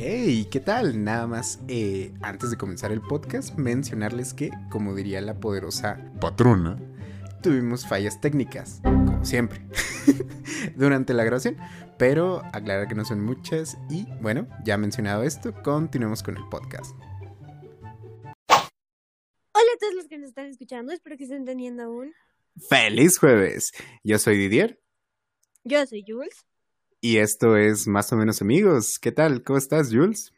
Hey, ¿qué tal? Nada más, eh, antes de comenzar el podcast, mencionarles que, como diría la poderosa patrona, tuvimos fallas técnicas, como siempre, durante la grabación, pero aclarar que no son muchas y, bueno, ya mencionado esto, continuemos con el podcast. Hola a todos los que nos están escuchando, espero que estén teniendo aún. ¡Feliz jueves! Yo soy Didier. Yo soy Jules. Y esto es Más o menos amigos. ¿Qué tal? ¿Cómo estás, Jules?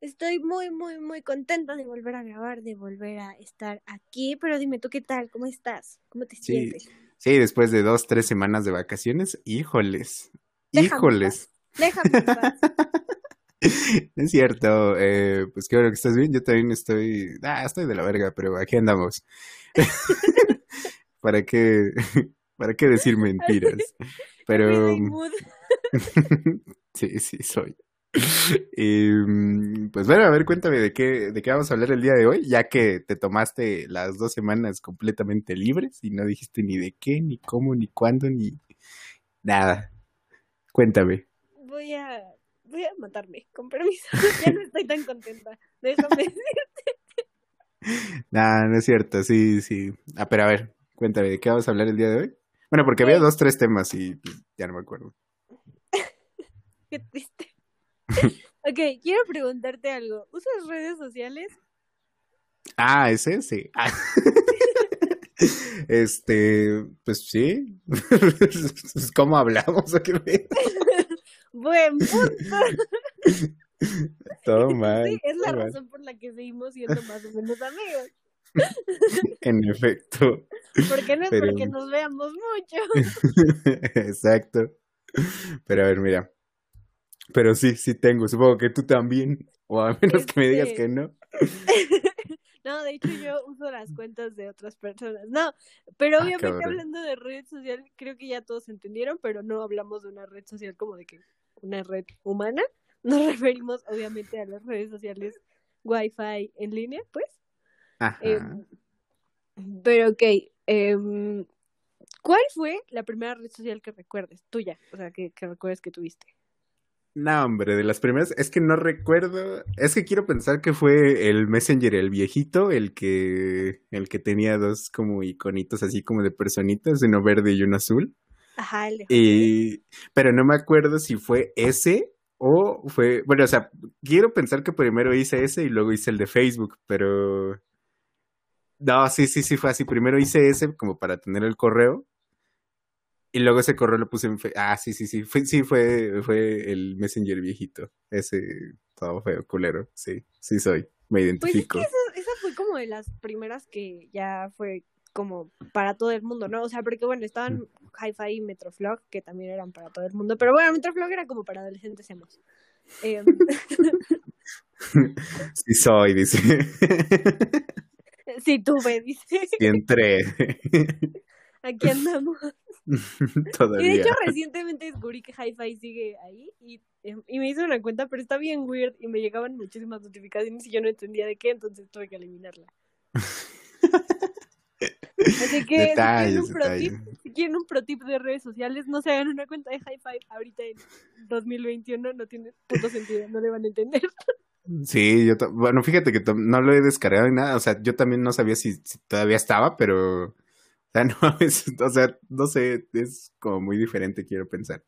Estoy muy, muy, muy contenta de volver a grabar, de volver a estar aquí. Pero dime tú, ¿qué tal? ¿Cómo estás? ¿Cómo te sientes? Sí, después de dos, tres semanas de vacaciones, híjoles. híjoles. Déjame es cierto, eh, pues qué bueno que estás bien. Yo también estoy, ah, estoy de la verga, pero aquí andamos. ¿Para qué, para qué decir mentiras? Pero sí, sí, soy. Y, mm, pues bueno, a ver, cuéntame de qué, de qué vamos a hablar el día de hoy, ya que te tomaste las dos semanas completamente libres y no dijiste ni de qué, ni cómo, ni cuándo, ni nada. Cuéntame. Voy a, voy a matarme, con permiso. ya no estoy tan contenta. Déjame decirte. Nah, no es cierto, sí, sí. Ah, pero a ver, cuéntame, ¿de qué vamos a hablar el día de hoy? Bueno, porque había dos, tres temas y pues, ya no me acuerdo. Qué triste. ok, quiero preguntarte algo. ¿Usas redes sociales? Ah, ese sí. Ah. este, pues sí. ¿Cómo hablamos? Buen punto. Todo mal. Sí, es la razón por la que seguimos siendo más o menos amigos. en efecto. ¿Por qué no es porque nos veamos mucho? Exacto. Pero a ver, mira, pero sí, sí tengo. Supongo que tú también. O a menos que me digas Este que no. no, de hecho yo uso las cuentas de otras personas. No, pero Ah, obviamente hablando de red social, creo que ya todos entendieron, pero no hablamos de una red social como de que una red humana. Nos referimos obviamente a las redes sociales Wi-Fi en línea, pues. Ajá. Em, pero ok, em, ¿cuál fue la primera red social que recuerdes? Tuya, o sea, que, que recuerdes que tuviste. No, hombre, de las primeras, es que no recuerdo, es que quiero pensar que fue el Messenger, el viejito, el que, el que tenía dos como iconitos así como de personitas, uno verde y uno azul. Ajá, el de Y, pero no me acuerdo si fue ese o fue, bueno, o sea, quiero pensar que primero hice ese y luego hice el de Facebook, pero no, sí, sí, sí fue así. Primero hice ese como para tener el correo y luego ese correo lo puse en fe- Ah, sí, sí, sí, fue, sí, fue, fue el Messenger viejito, ese todo feo, culero, sí, sí soy, me Pues es identifico. que esa, esa fue como de las primeras que ya fue como para todo el mundo, ¿no? O sea, porque bueno, estaban Hi-Fi y Metroflog, que también eran para todo el mundo, pero bueno, Metroflog era como para adolescentes hemos. Em, Sí soy, dice. sí, tuve, dice. Y entré. Aquí andamos. Y de Todavía. hecho, recientemente descubrí que Hi-Fi sigue ahí y, em, y me hice una cuenta, pero está bien weird y me llegaban muchísimas notificaciones y yo no entendía de qué, entonces tuve que eliminarla. Así que si Detalles, quieren, un pro tip, detalles. si quieren un pro tip de redes sociales, no se hagan una cuenta de Hi-Fi ahorita en 2021, no tiene puto sentido, no le van a entender. Sí, yo, bueno, fíjate que no lo he descargado ni nada, o sea, yo también no sabía si, si todavía estaba, pero, sea, no, es- o sea, no sé, es como muy diferente, quiero pensar.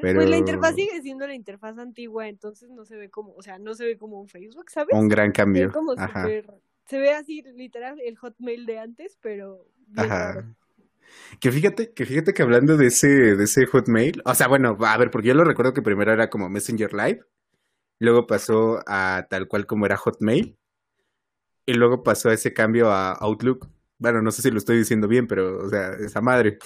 Pero Pues la interfaz sigue siendo la interfaz antigua, entonces no se ve como, o sea, no se ve como un Facebook, ¿sabes? un gran Se ve cambio. como Ajá, súper, se ve así literal el Hotmail de antes, pero bien raro. ajá. Que fíjate, que fíjate que hablando de ese, de ese Hotmail, o sea, bueno, a ver, porque yo lo recuerdo que primero era como Messenger Live, luego pasó a tal cual como era Hotmail, y luego pasó a ese cambio a Outlook. Bueno, no sé si lo estoy diciendo bien, pero, o sea, esa madre.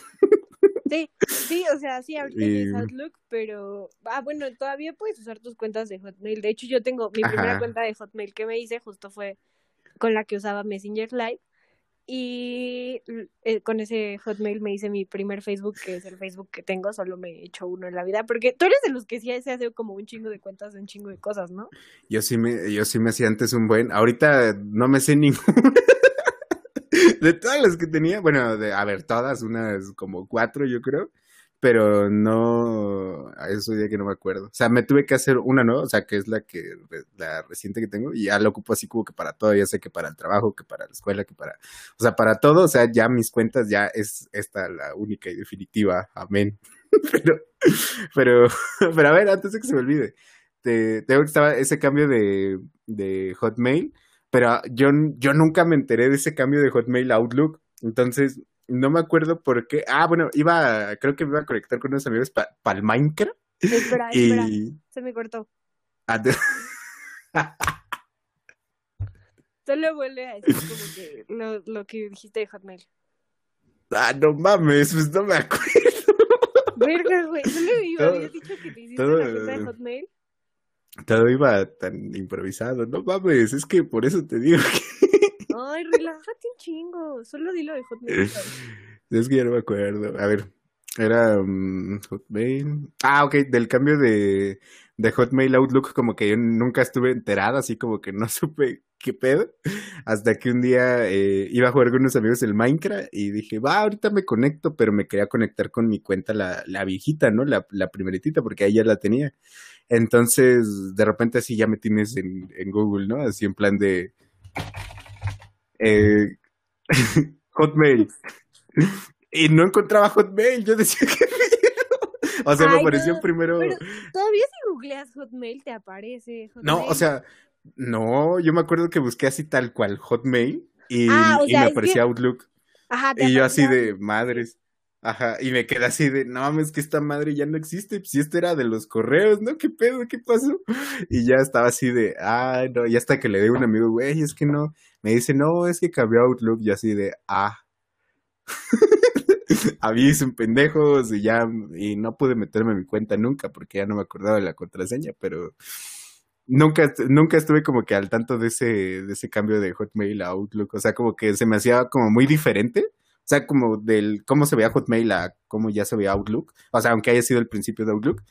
Sí, sí, o sea, sí, ahorita Y- Outlook, pero, ah, bueno, todavía puedes usar tus cuentas de Hotmail. De hecho, yo tengo mi primera cuenta de Hotmail que me hice, justo fue con la que usaba Messenger Live. Y eh, con ese Hotmail me hice mi primer Facebook, que es el Facebook que tengo, solo me he hecho uno en la vida, porque tú eres de los que sí se hace como un chingo de cuentas de un chingo de cosas, ¿no? Yo sí me, yo sí me hacía antes un buen. Ahorita no me sé ninguna. De todas las que tenía, bueno, de, a ver, todas, unas como cuatro, yo creo. pero no, a eso ya que no me acuerdo. O sea, me tuve que hacer una nueva, o sea, que es la que, la reciente que tengo, y ya la ocupo así como que para todo, ya sé que para el trabajo, que para la escuela, que para, o sea, para todo, o sea, ya mis cuentas ya es esta la única y definitiva, amén. pero, pero, pero a ver, antes de que se me olvide, te, que estaba ese cambio de, de Hotmail, pero yo, yo nunca me enteré de ese cambio de Hotmail a Outlook, entonces no me acuerdo por qué. Ah, bueno, iba, creo que me iba a conectar con unos amigos para el Minecraft. Espera, espera, se me cortó. Ah, Solo vuelve a decir como que lo, lo que dijiste de Hotmail. Ah, no mames, pues no me acuerdo. Verga, güey, solo iba, habías dicho que te hiciste todo, la cuenta de Hotmail. Todo iba tan improvisado, no mames, es que por eso te digo que... Ay, relájate un chingo. Solo dilo de Hotmail. es que ya no me acuerdo. A ver, era um, Hotmail. Ah, ok, del cambio de, de Hotmail Outlook, como que yo nunca estuve enterada, así como que no supe qué pedo. Hasta que un día eh, iba a jugar con unos amigos el Minecraft y dije, va, ahorita me conecto, pero me quería conectar con mi cuenta, la, la viejita, ¿no? La, la primeritita, porque ahí ya la tenía. Entonces, de repente así ya me tienes en, en Google, ¿no? Así en plan de eh, Hotmail. y no encontraba Hotmail. Yo decía que O sea, me apareció primero. todavía si googleas Hotmail te aparece. No, o sea, no, yo me acuerdo que busqué así tal cual Hotmail y, ah, y me aparecía Outlook. Ajá, y yo así de madres. Ajá, y me quedé así de, no mames, que esta madre ya no existe, si este era de los correos, ¿no? ¿Qué pedo? ¿Qué pasó? Y ya estaba así de, ah, no, y hasta que le di un amigo, güey, es que no, me dice, no, es que cambió Outlook, y así de, ah. Avisen pendejos, y ya, y no pude meterme en mi cuenta nunca, porque ya no me acordaba de la contraseña, pero nunca, nunca estuve como que al tanto de ese, de ese cambio de Hotmail a Outlook, o sea, como que se me hacía como muy diferente o sea, como del cómo se veía Hotmail a cómo ya se veía Outlook. O sea, aunque haya sido el principio de Outlook,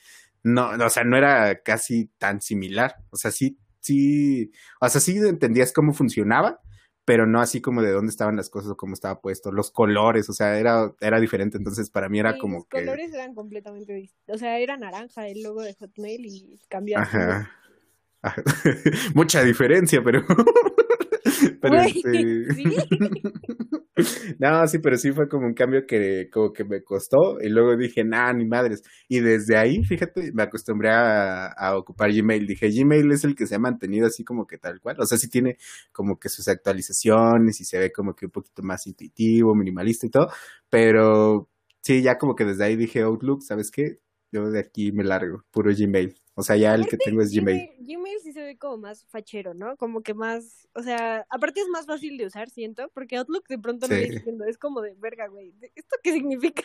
no, o sea, no era casi tan similar. O sea, sí, sí, o sea, sí entendías cómo funcionaba, pero no así como de dónde estaban las cosas o cómo estaba puesto, los colores, o sea, era, era diferente. Entonces, para mí era como que. Los colores eran completamente distintos. O sea, era naranja el logo de Hotmail y cambiaba. Ajá. Mucha diferencia, pero. pero este... no, sí, pero sí fue como un cambio que como que me costó y luego dije, nah, ni madres. Y desde ahí, fíjate, me acostumbré a, ocupar Gmail. Dije, Gmail es el que se ha mantenido así como que tal cual. O sea, sí tiene como que sus actualizaciones y se ve como que un poquito más intuitivo, minimalista y todo. Pero sí, ya como que desde ahí dije Outlook, ¿sabes qué? Yo de aquí me largo, puro Gmail. O sea, ya el que tengo es Gmail. Gmail. sí se ve como más fachero, ¿no? Como que más, o sea, aparte es más fácil de usar, siento, porque Outlook de pronto no entiendo, es como de verga, güey, ¿esto qué significa?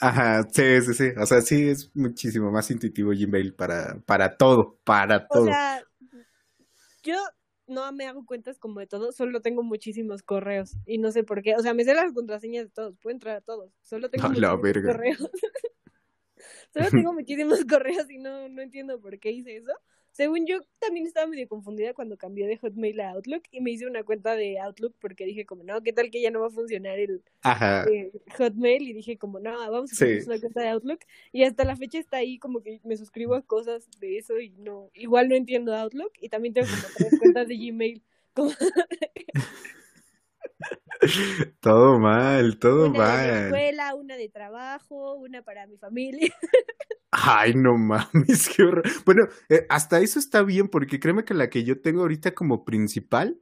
Ajá, sí, sí, sí, o sea, sí es muchísimo más intuitivo Gmail para, para todo, para todo. O sea, yo no me hago cuentas como de todo, solo tengo muchísimos correos y no sé por qué, o sea, me sé las contraseñas de todos, puedo entrar a todos, solo tengo muchísimos correos. Solo tengo muchísimos correos y no, no entiendo por qué hice eso. Según yo, también estaba medio confundida cuando cambié de Hotmail a Outlook y me hice una cuenta de Outlook porque dije como, no, ¿qué tal que ya no va a funcionar el eh, Hotmail? Y dije como, no, vamos a hacer una cuenta de Outlook. Y hasta la fecha está ahí como que me suscribo a cosas de eso y no, igual no entiendo Outlook y también tengo como tres cuentas de Gmail. todo mal, todo una mal. Una de escuela, una de trabajo, una para mi familia. Ay, no mames, qué horror. Bueno, eh, hasta eso está bien, porque créeme que la que yo tengo ahorita como principal,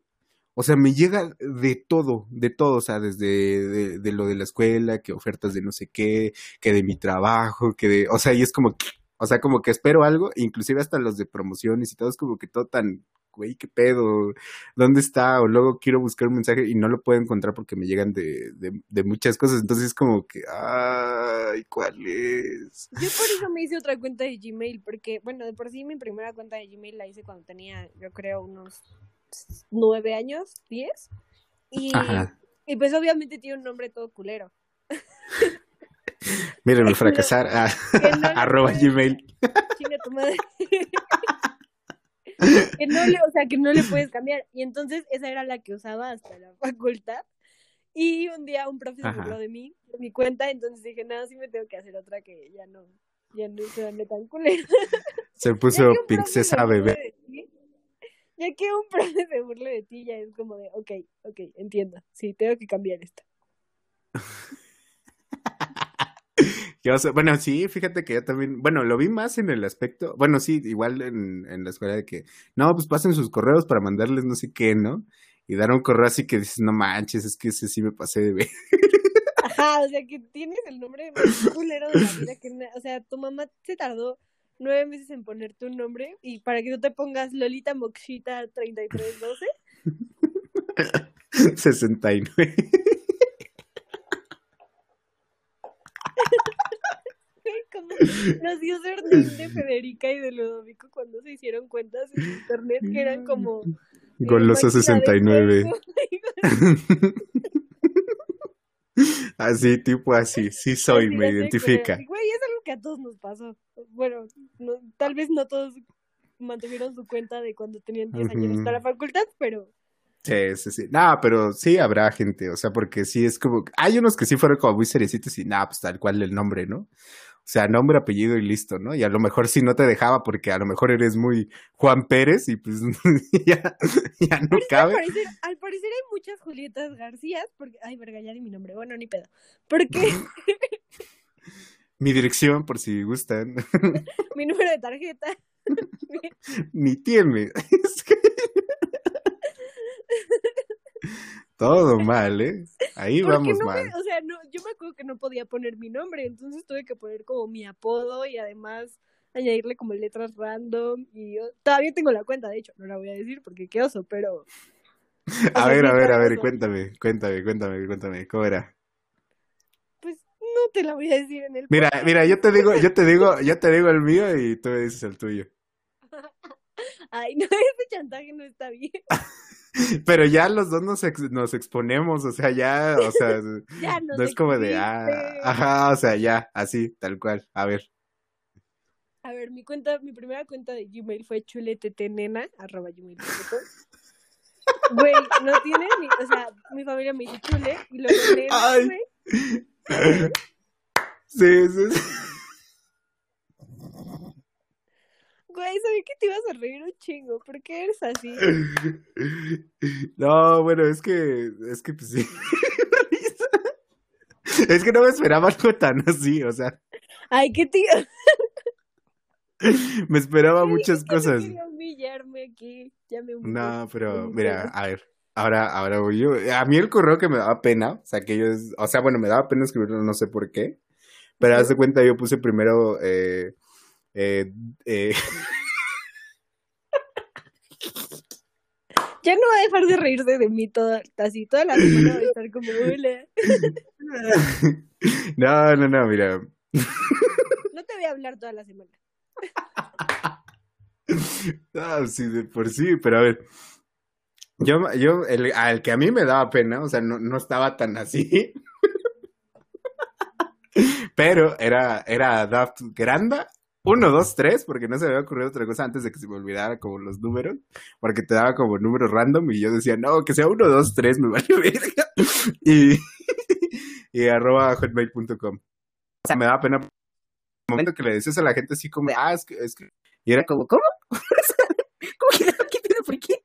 o sea, me llega de todo, de todo, o sea, desde de, lo de la escuela, que ofertas de no sé qué, que de mi trabajo, que de, o sea, y es como, o sea, como que espero algo, inclusive hasta los de promociones y todo, es como que todo tan güey, ¿qué pedo? ¿Dónde está? O luego quiero buscar un mensaje y no lo puedo encontrar porque me llegan de, de, muchas cosas. Entonces es como que, ay, ¿cuál es? Yo por eso me hice otra cuenta de Gmail, porque, bueno, de por sí mi primera cuenta de Gmail la hice cuando tenía, yo creo, unos nueve años, diez. Y, y pues obviamente tiene un nombre todo culero. Mírenme fracasar. a arroba Gmail. Chinga tu madre. Que no le, o sea, que no le puedes cambiar. Y entonces esa era la que usaba hasta la facultad. Y un día un profe se burló de mí, de mi cuenta, entonces dije, nada, sí me tengo que hacer otra que ya no, ya no se ande tan culera. Se puso princesa bebé. Ya que un profe se burle de ti, ya es como de, ok, ok, entiendo, sí, tengo que cambiar esto. bueno, sí, fíjate que yo también, bueno, lo vi más en el aspecto, bueno, sí, igual en, en la escuela de que, no, pues pasen sus correos para mandarles no sé qué, ¿no? Y dar un correo así que dices, no manches, es que ese sí me pasé de ver. Ajá, o sea, que tienes el nombre más culero de la vida, que, o sea, tu mamá se tardó nueve meses en poner tu nombre y para que no te pongas Lolita Moxita 3312. 69. Como los users de Federica y de Ludovico cuando se hicieron cuentas en internet que eran como Goloso 69. así, tipo así, sí soy, me identifica. Güey, es algo que a todos nos pasó. Bueno, tal vez no todos mantuvieron su cuenta de cuando tenían 10 años para la facultad, pero... Sí, sí, sí. No, pero sí habrá gente, o sea, porque sí es como... Hay unos que sí fueron como muy seriecitos y nada, pues tal cual el nombre, ¿no? O sea, nombre, apellido y listo, ¿no? Y a lo mejor sí no te dejaba porque a lo mejor eres muy Juan Pérez y pues ya, ya no cabe. Al parecer, hay muchas Julietas García, porque, ay, verga, ya di mi nombre, bueno, ni pedo. Porque... mi dirección, por si gustan. mi número de tarjeta. ni tiene. Todo mal, ¿eh? Ahí vamos mal. o sea, no, yo me acuerdo que no podía poner mi nombre, entonces tuve que poner como mi apodo y además añadirle como letras random y yo todavía tengo la cuenta, de hecho, no la voy a decir porque qué oso, pero... A ver, a ver, a ver, cuéntame, cuéntame, cuéntame, cuéntame, ¿cómo era? Pues no te la voy a decir en el Mira, mira, yo te digo, yo te digo, yo te digo el mío y tú me dices el tuyo. Ay, no, ese chantaje no está bien. Pero ya los dos nos, nos exponemos, o sea, ya, o sea, no, es como de, ah, ajá, o sea, ya, así, tal cual, a ver. A ver, mi cuenta, mi primera cuenta de Gmail fue chuletetenena, arroba gmail.com. Güey, no tiene ni, o sea, mi familia me dice chule y luego nena, güey. Sí, sí, sí. Güey, sabía que te ibas a reír un chingo. ¿Por qué eres así? No, bueno, es que, es que pues sí. Es que no me esperaba algo tan así, o sea. Ay, qué tío. Me esperaba muchas cosas. humillarme aquí. Ya me no, pero mira, a ver. Ahora, ahora voy yo. A mí el correo que me daba pena, o sea, que yo, o sea, bueno, me daba pena escribirlo, no sé por qué. Pero haz de cuenta, yo puse primero eh, eh, eh... Ya no va a dejar de reírse de mí toda, así toda la semana va a estar como. No, no, no, mira. No te voy a hablar toda la semana. Ah, sí, de por sí, pero a ver. Yo, yo, el, al que a mí me daba pena, o sea, no, no estaba tan así. Pero era, era Daft Granda uno, dos, tres, porque no se me había ocurrido otra cosa antes de que se me olvidara como los números, porque te daba como números random y yo decía, no, que sea uno, dos, tres, me vale. Y, y arroba hotmail.com. O sea, me daba pena. El momento que le decías a la gente así como, ah, es que, es que... Y era como, ¿cómo? ¿Cómo que ¿Qué tiene por qué?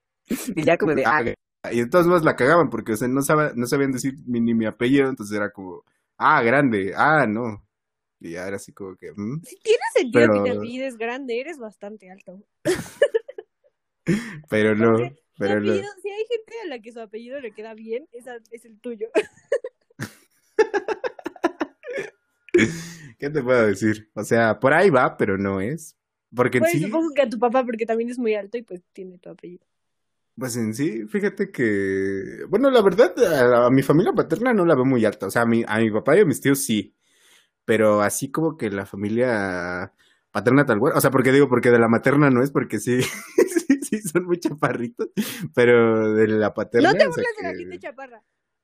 Y ya como de, ah, y entonces más la cagaban porque, o sea, no, sabían, no sabían decir ni mi apellido, entonces era como, ah, grande, ah, no. Y ya era así como que. ¿mm? Si tienes sentido pero... que te apellides grande, eres bastante alto. pero no. Pero no. Si hay gente a la que su apellido le queda bien, esa es el tuyo. ¿Qué te puedo decir? O sea, por ahí va, pero no es. Porque pues, sí. Supongo que a tu papá, porque también es muy alto y pues tiene tu apellido. Pues en sí, fíjate que. Bueno, la verdad, a, a mi familia paterna no la veo muy alta. O sea, a mi, a mi papá y a mis tíos sí pero así como que la familia paterna tal cual, o sea, porque digo, porque de la materna no es, porque sí, sí, sí, son muy chaparritos, pero de la paterna. No te burles de la gente chaparra.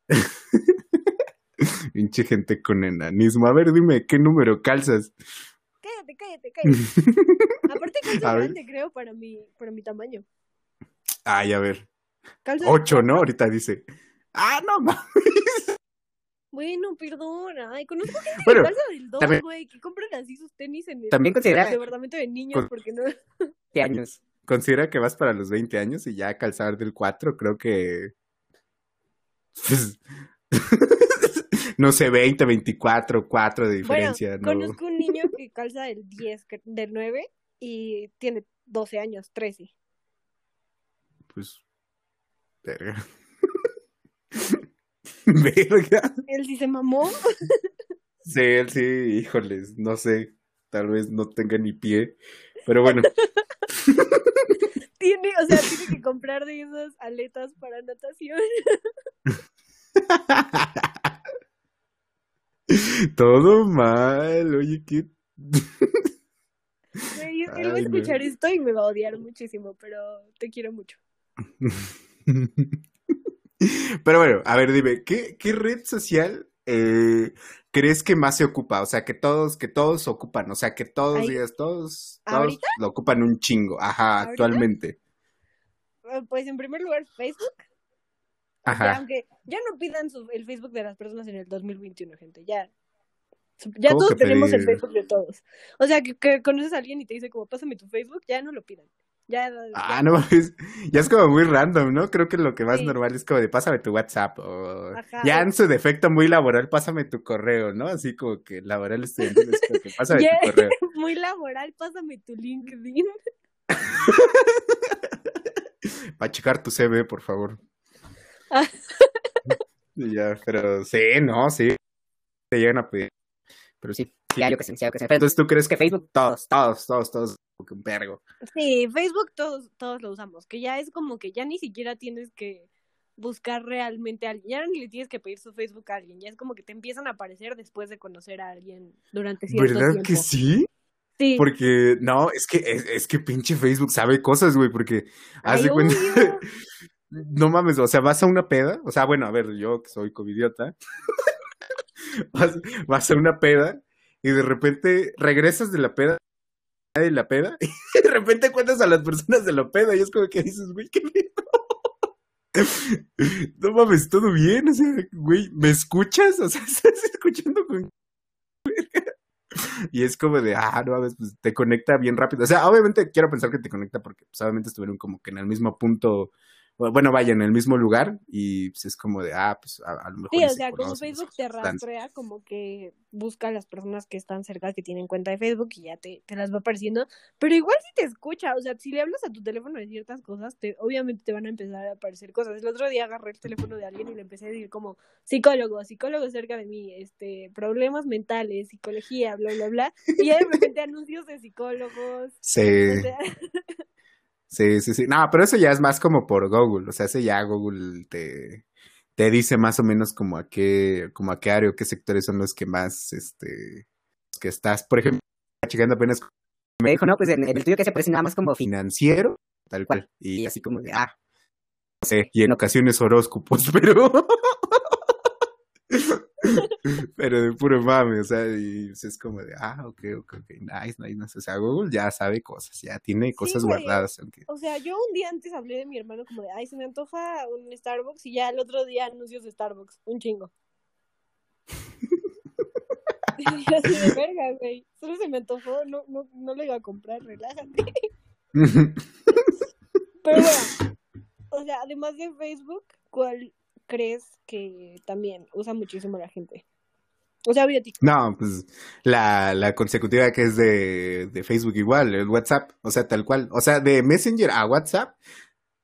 Pinche gente con enanismo. A ver, dime, ¿qué número calzas? Cállate, cállate, cállate. Aparte calzas grande, creo, para mi, para mi tamaño. Ay, a ver. Ocho, ¿no? Ahorita dice. Ah, no mames. Bueno, perdón. Ay, conozco gente Bueno, que calza del 2, también- güey, que compran así sus tenis en el, También considera- el departamento de niños Con- porque no. ¿Qué años? Considera que vas para los 20 años y ya calzar del 4, creo que. pues, no sé, 20, 24, 4 de diferencia, bueno, ¿no? conozco un niño que calza del 10, que- del 9 y tiene 12 años, 13. Pues. Verga. Verga. Él sí se mamó. Sí, él sí, híjoles, no sé. Tal vez no tenga ni pie. Pero bueno, Tiene, o sea, tiene que comprar de esas aletas para natación. todo mal. Oye, qué. Güey, él va a no. escuchar esto y me va a odiar muchísimo, pero te quiero mucho. Pero bueno, a ver, dime, ¿qué, qué red social eh, crees que más se ocupa? O sea, que todos, que todos ocupan, o sea, que todos Ay, días, todos, todos ¿ahorita? lo ocupan un chingo, ajá, ¿Ahorita? actualmente. Eh, Pues en primer lugar, Facebook. Ajá. aunque ya no pidan su- el Facebook de las personas en el 2021, gente, ya. Ya ¿Cómo todos tenemos el? Facebook de todos. O sea, que, que conoces a alguien y te dice como, pásame tu Facebook, ya no lo pidan. Ya, Ah, ya- no mames, ya es como muy random, ¿no? Creo que lo que más Sí. normal es como de pásame tu WhatsApp o Ajá. ya en su defecto muy laboral, pásame tu correo, ¿no? Así como que laboral estudiantil es como que pásame tu correo. muy laboral, pásame tu LinkedIn. Para checar tu CV, por favor. Ah. Ya, pero sí, no, sí. Te llegan a pedir. Pero sí. Sí, hay ocasiones, sí, hay ocasiones. Pero Entonces, ¿tú crees que que Facebook, todos, todos, todos, todos, como que un vergo? Sí, Facebook todos, todos lo usamos, que ya es como que ya ni siquiera tienes que buscar realmente a alguien, ya ni le tienes que pedir su Facebook a alguien, ya es como que te empiezan a aparecer después de conocer a alguien durante cierto ¿Verdad tiempo. que sí? Sí. Porque, no, es que, es, es que pinche Facebook sabe cosas, güey, porque Ay, hace cuenta. No mames, o sea, vas a una peda, o sea, bueno, a ver, yo que soy covidiota, vas, vas a una peda y de repente regresas de la peda, de la peda, y de repente cuentas a las personas de la peda y es como que dices, güey, qué pedo. No mames, todo bien, o sea, güey, ¿me escuchas? O sea, estás escuchando con y es como de, ah, no mames, pues te conecta bien rápido. O sea, obviamente quiero pensar que te conecta porque pues, obviamente estuvieron como que en el mismo punto, bueno, vaya, en el mismo lugar y pues es como de, ah, pues a, a lo mejor. Sí, o se sea, como conocen, Facebook se te rastrea, como que busca a las personas que están cerca, que tienen cuenta de Facebook y ya te, te las va apareciendo, pero igual si te escucha, o sea, si le hablas a tu teléfono de ciertas cosas, te, obviamente te van a empezar a aparecer cosas. El otro día agarré el teléfono de alguien y le empecé a decir como, psicólogo, psicólogo cerca de mí, este, problemas mentales, psicología, bla, bla, bla, y de repente anuncios de psicólogos, Sí, o sea, sí, sí, sí. No, pero eso ya es más como por Google. O sea, ese ya Google te, te dice más o menos como a qué, como a qué área o qué sectores son los que más, este, los que estás, por ejemplo, checando apenas me dijo, no, pues en, el tuyo que se parece nada más como fin. financiero, tal cual. Y Y así como de, ah, no sé, y en ocasiones horóscopos, pero. pero de puro mame, o sea, y es como de, ah, ok, ok, ok, nice, nice, nice. O sea, Google ya sabe cosas, ya tiene cosas güey. guardadas. Aunque... O sea, yo un día antes hablé de mi hermano como de, ay, se me antoja un Starbucks y ya el otro día anuncios de Starbucks, un chingo. Y así de verga, güey. Solo se me antojó, no, no, no le iba a comprar, relájate. Pero bueno, o sea, además de Facebook, ¿cuál crees que también usa muchísimo la gente? O sea, no, pues la, la consecutiva que es de, de Facebook igual, el WhatsApp, o sea, tal cual. O sea, de Messenger a WhatsApp,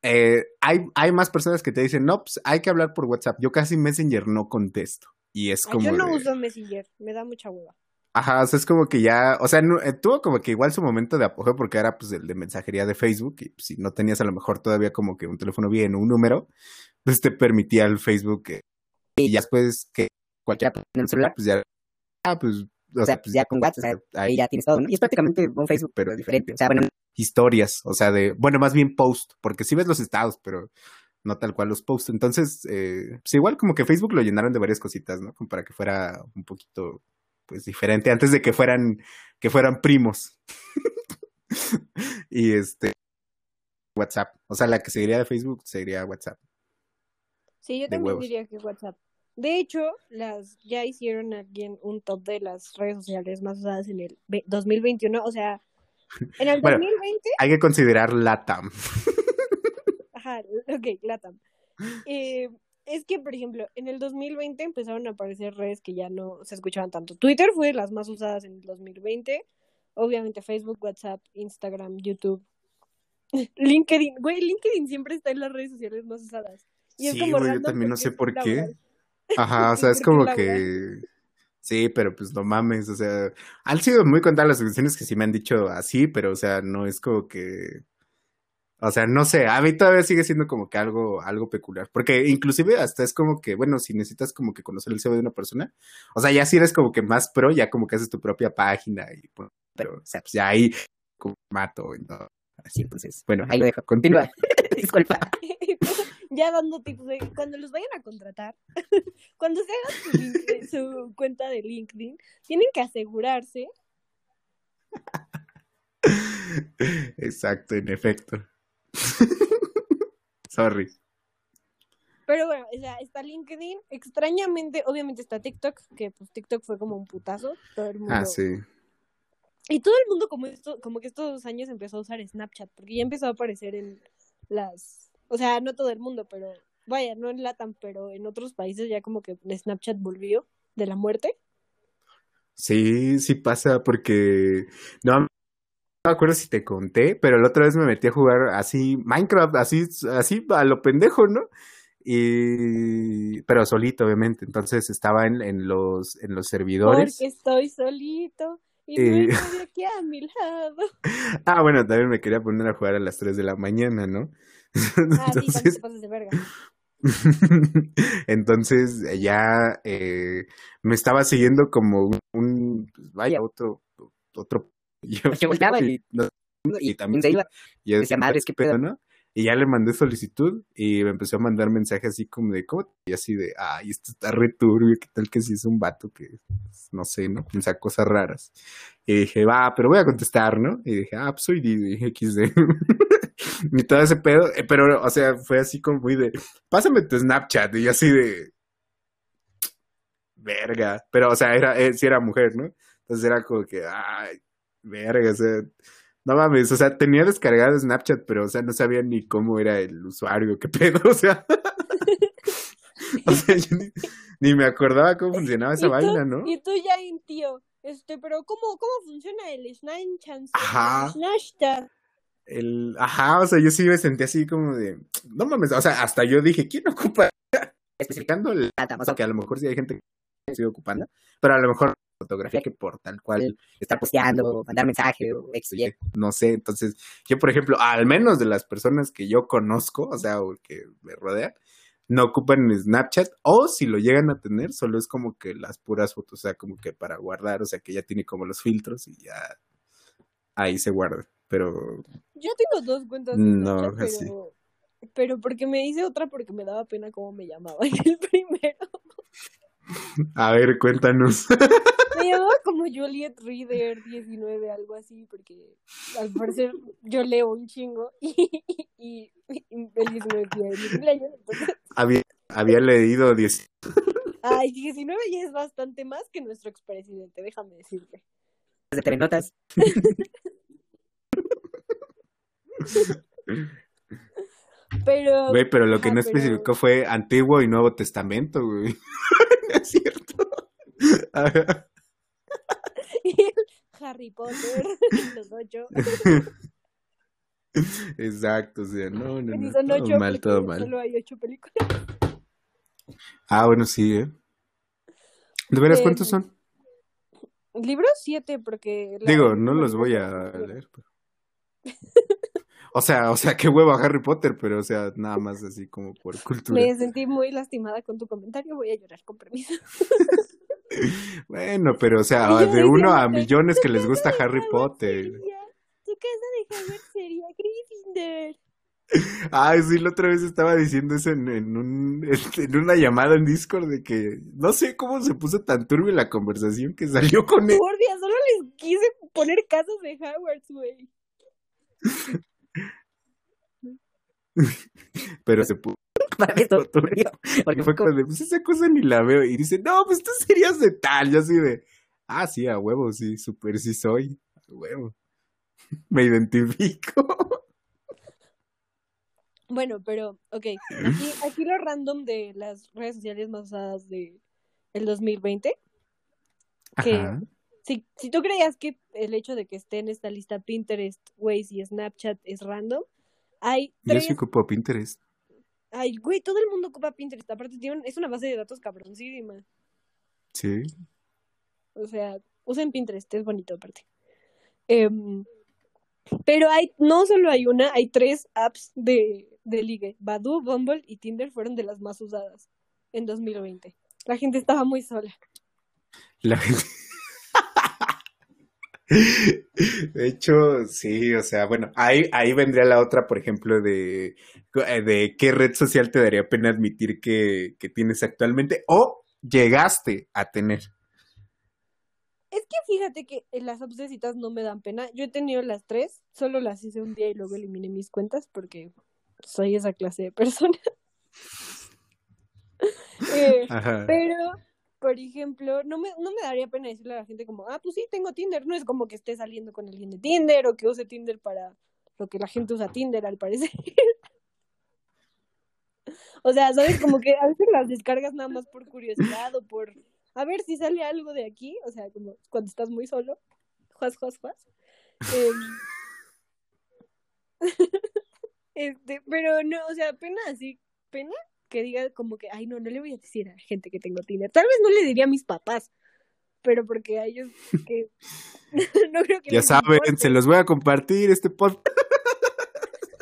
eh, hay, hay más personas que te dicen, no, pues hay que hablar por WhatsApp. Yo casi Messenger no contesto. Y es Ay, como. yo no de- uso Messenger, me da mucha hueva. Ajá, o sea, es como que ya, o sea, no- eh, tuvo como que igual su momento de apogeo porque era pues el de mensajería de Facebook y pues, si no tenías a lo mejor todavía como que un teléfono bien o un número, pues te permitía el Facebook eh, y ya después que cualquiera tener un celular, pues ya, ah, pues, o o sea, pues ya con WhatsApp, o sea, ahí ya tienes todo, ¿no? Y es prácticamente un Facebook, pero diferente. O sea, bueno, historias, o sea, de, bueno, más bien post, porque sí ves los estados, pero no tal cual los posts. Entonces, eh, pues igual como que Facebook lo llenaron de varias cositas, ¿no? Como para que fuera un poquito, pues, diferente, antes de que fueran, que fueran primos. y este, WhatsApp, o sea, la que seguiría de Facebook seguiría WhatsApp. Sí, yo De también huevos. diría que WhatsApp. De hecho, las ya hicieron alguien un top de las redes sociales más usadas en el ve- 2021. O sea, en el Bueno. 2020, Hay que considerar LATAM. ajá, ok, Latam. Eh, es que, por ejemplo, en el 2020 empezaron a aparecer redes que ya no se escuchaban tanto. Twitter fue de las más usadas en el 2020. Obviamente Facebook, WhatsApp, Instagram, YouTube. LinkedIn, güey, LinkedIn siempre está en las redes sociales más usadas. Y es Sí, como güey, yo también no sé por qué. laboral. Ajá, o sea, es como que... Sí, pero pues no mames, o sea, han sido muy contadas las ocasiones que sí me han dicho así, pero o sea, no es como que... O sea, no sé, a mí todavía sigue siendo como que algo, algo peculiar, porque inclusive hasta es como que, bueno, si necesitas como que conocer el CV de una persona, o sea, ya si eres como que más pro, ya como que haces tu propia página y, pero, o sea, pues ya ahí como mato y no. Así, entonces. Bueno, Ahí lo dejo. Continúa. Disculpa. ya dando tips de cuando los vayan a contratar, cuando se hagan su, link- su cuenta de LinkedIn, tienen que asegurarse Exacto, en efecto. Sorry. Pero bueno, o sea, está LinkedIn. Extrañamente, obviamente está TikTok, que pues TikTok fue como un putazo. Todo el mundo. Ah, sí. Y todo el mundo como esto, como que estos dos años empezó a usar Snapchat, porque ya empezó a aparecer en las, o sea, no todo el mundo, pero vaya, no en Latam, pero en otros países ya como que Snapchat volvió de la muerte. Sí, sí pasa porque no, no me acuerdo si te conté, pero la otra vez me metí a jugar así Minecraft, así, así a lo pendejo, ¿no? Y pero solito, obviamente. Entonces estaba en, en los en los servidores. Porque estoy solito y Eh. no hay aquí a mi lado. Ah, bueno, también me quería poner a jugar a las 3 de la mañana, ¿no? Ah, sí, también te Entonces, pasas de verga. Entonces ya eh, me estaba siguiendo como un, un- vaya, otro, otro yo- Que volteaba y, no, y y también se iba. y decía, madres, qué pedo. ¿no? Y ya le mandé solicitud y me empezó a mandar mensajes así como de, ¿cómo? te-?" Y así de, ay, esto está re turbio, ¿qué tal que si es un vato que, pues, no sé, ¿no? Piensa cosas raras. Y dije, va, pero voy a contestar, ¿no? Y dije, ah, pues soy Didi, XD. y todo ese pedo, eh, pero, o sea, fue así como muy de, pásame tu Snapchat, y así de, verga. Pero, o sea, era, eh, sí era mujer, ¿no? Entonces era como que, ay, verga, o sea, no mames, o sea, tenía descargado Snapchat, pero, o sea, no sabía ni cómo era el usuario, qué pedo, o sea. o sea, yo ni, ni me acordaba cómo funcionaba esa vaina, ¿no? Y tú ya tío, este, pero ¿cómo, cómo funciona el Snapchat? Ajá. Snapchat. El, ajá, o sea, yo sí me sentí así como de, no mames, o sea, hasta yo dije, ¿quién ocupa? Especificando el Nada, o sea, que a lo mejor sí hay gente que sigue ocupando, pero a lo mejor fotografía que por tal cual estar posteando, mandar mensaje o X o Y. no sé, entonces yo por ejemplo, al menos de las personas que yo conozco, o sea, o que me rodean, no ocupan Snapchat o si lo llegan a tener, solo es como que las puras fotos, o sea, como que para guardar, o sea, que ya tiene como los filtros y ya ahí se guarda, pero Yo tengo dos cuentas de No, Snapchat, así. pero, pero porque me hice otra porque me daba pena cómo me llamaba en el primero. A ver, cuéntanos. Me llamaba como Juliet Reader 19, algo así, porque al parecer yo leo un chingo y, y, y el 19 día de mi cumpleaños. Entonces, había, había leído 10 ay, 19 ya es bastante más que nuestro expresidente, déjame decirte. De telenotas. Pero. Güey, pero lo que no pero- especificó fue Antiguo y Nuevo Testamento, güey. es cierto. Ajá. Harry Potter, los ocho. Exacto, o sea, no, no, Y no, son todo ocho mal, todo mal. Solo hay ocho películas. Ah, bueno, sí, ¿eh? ¿De veras Eh, cuántos son? Libros siete, porque. la- Digo, no los voy a leer. pero- O sea, o sea, qué huevo a Harry Potter, pero o sea, nada más así como por cultura. Me sentí muy lastimada con tu comentario, voy a llorar con permiso. Bueno, pero o sea, de uno a "Tu millones que les gusta Harry Potter. sería- Tu casa de Hogwarts sería Gryffindor. Ay, sí, la otra vez estaba diciendo eso en, en, un, en una llamada en Discord de que no sé cómo se puso tan turbia la conversación que salió con él. Dios, solo les quise poner casas de Hogwarts, güey. Pero se puso. para esto. Porque Porque fue como de, pues esa cosa ni la veo. Y dice, no, pues tú serías de tal. Yo así de, ah, sí, a huevo, sí, súper sí soy. A huevo. Me identifico. Bueno, pero, ok. Aquí, aquí lo random de las redes sociales más usadas de el 2020. Que Ajá. si, si tú creías que el hecho de que esté en esta lista Pinterest, Waze y Snapchat es random, hay Yo sí ocupo Pinterest. Ay, güey, todo el mundo ocupa Pinterest. Aparte, tiene un- es una base de datos cabroncísima. Sí. O sea, usen Pinterest, es bonito aparte. Em, pero hay, no solo hay una, hay tres apps de, de ligue. Badoo, Bumble y Tinder fueron de las más usadas en 2020. La gente estaba muy sola. La gente. De hecho, sí, o sea, bueno, ahí, ahí vendría la otra, por ejemplo, de, eh, de qué red social te daría pena admitir que, que tienes actualmente o llegaste a tener. Es que fíjate que en las apps de citas no me dan pena. Yo he tenido las tres, solo las hice un día y luego eliminé mis cuentas porque soy esa clase de persona. Eh. Pero, por ejemplo, no me, no me daría pena decirle a la gente como, ah, pues sí, tengo Tinder. No es como que esté saliendo con alguien de Tinder o que use Tinder para lo que la gente usa Tinder, al parecer. o sea, ¿sabes? Como que a veces las descargas nada más por curiosidad o por a ver si sale algo de aquí. O sea, como cuando estás muy solo. Juas, juas, juas. Em, este, pero no, o sea, pena así, pena que diga como que, ay, no, no le voy a decir a gente que tengo Tinder. Tal vez no le diría a mis papás, pero porque a ellos que no creo que Ya saben, importe. se los voy a compartir este podcast.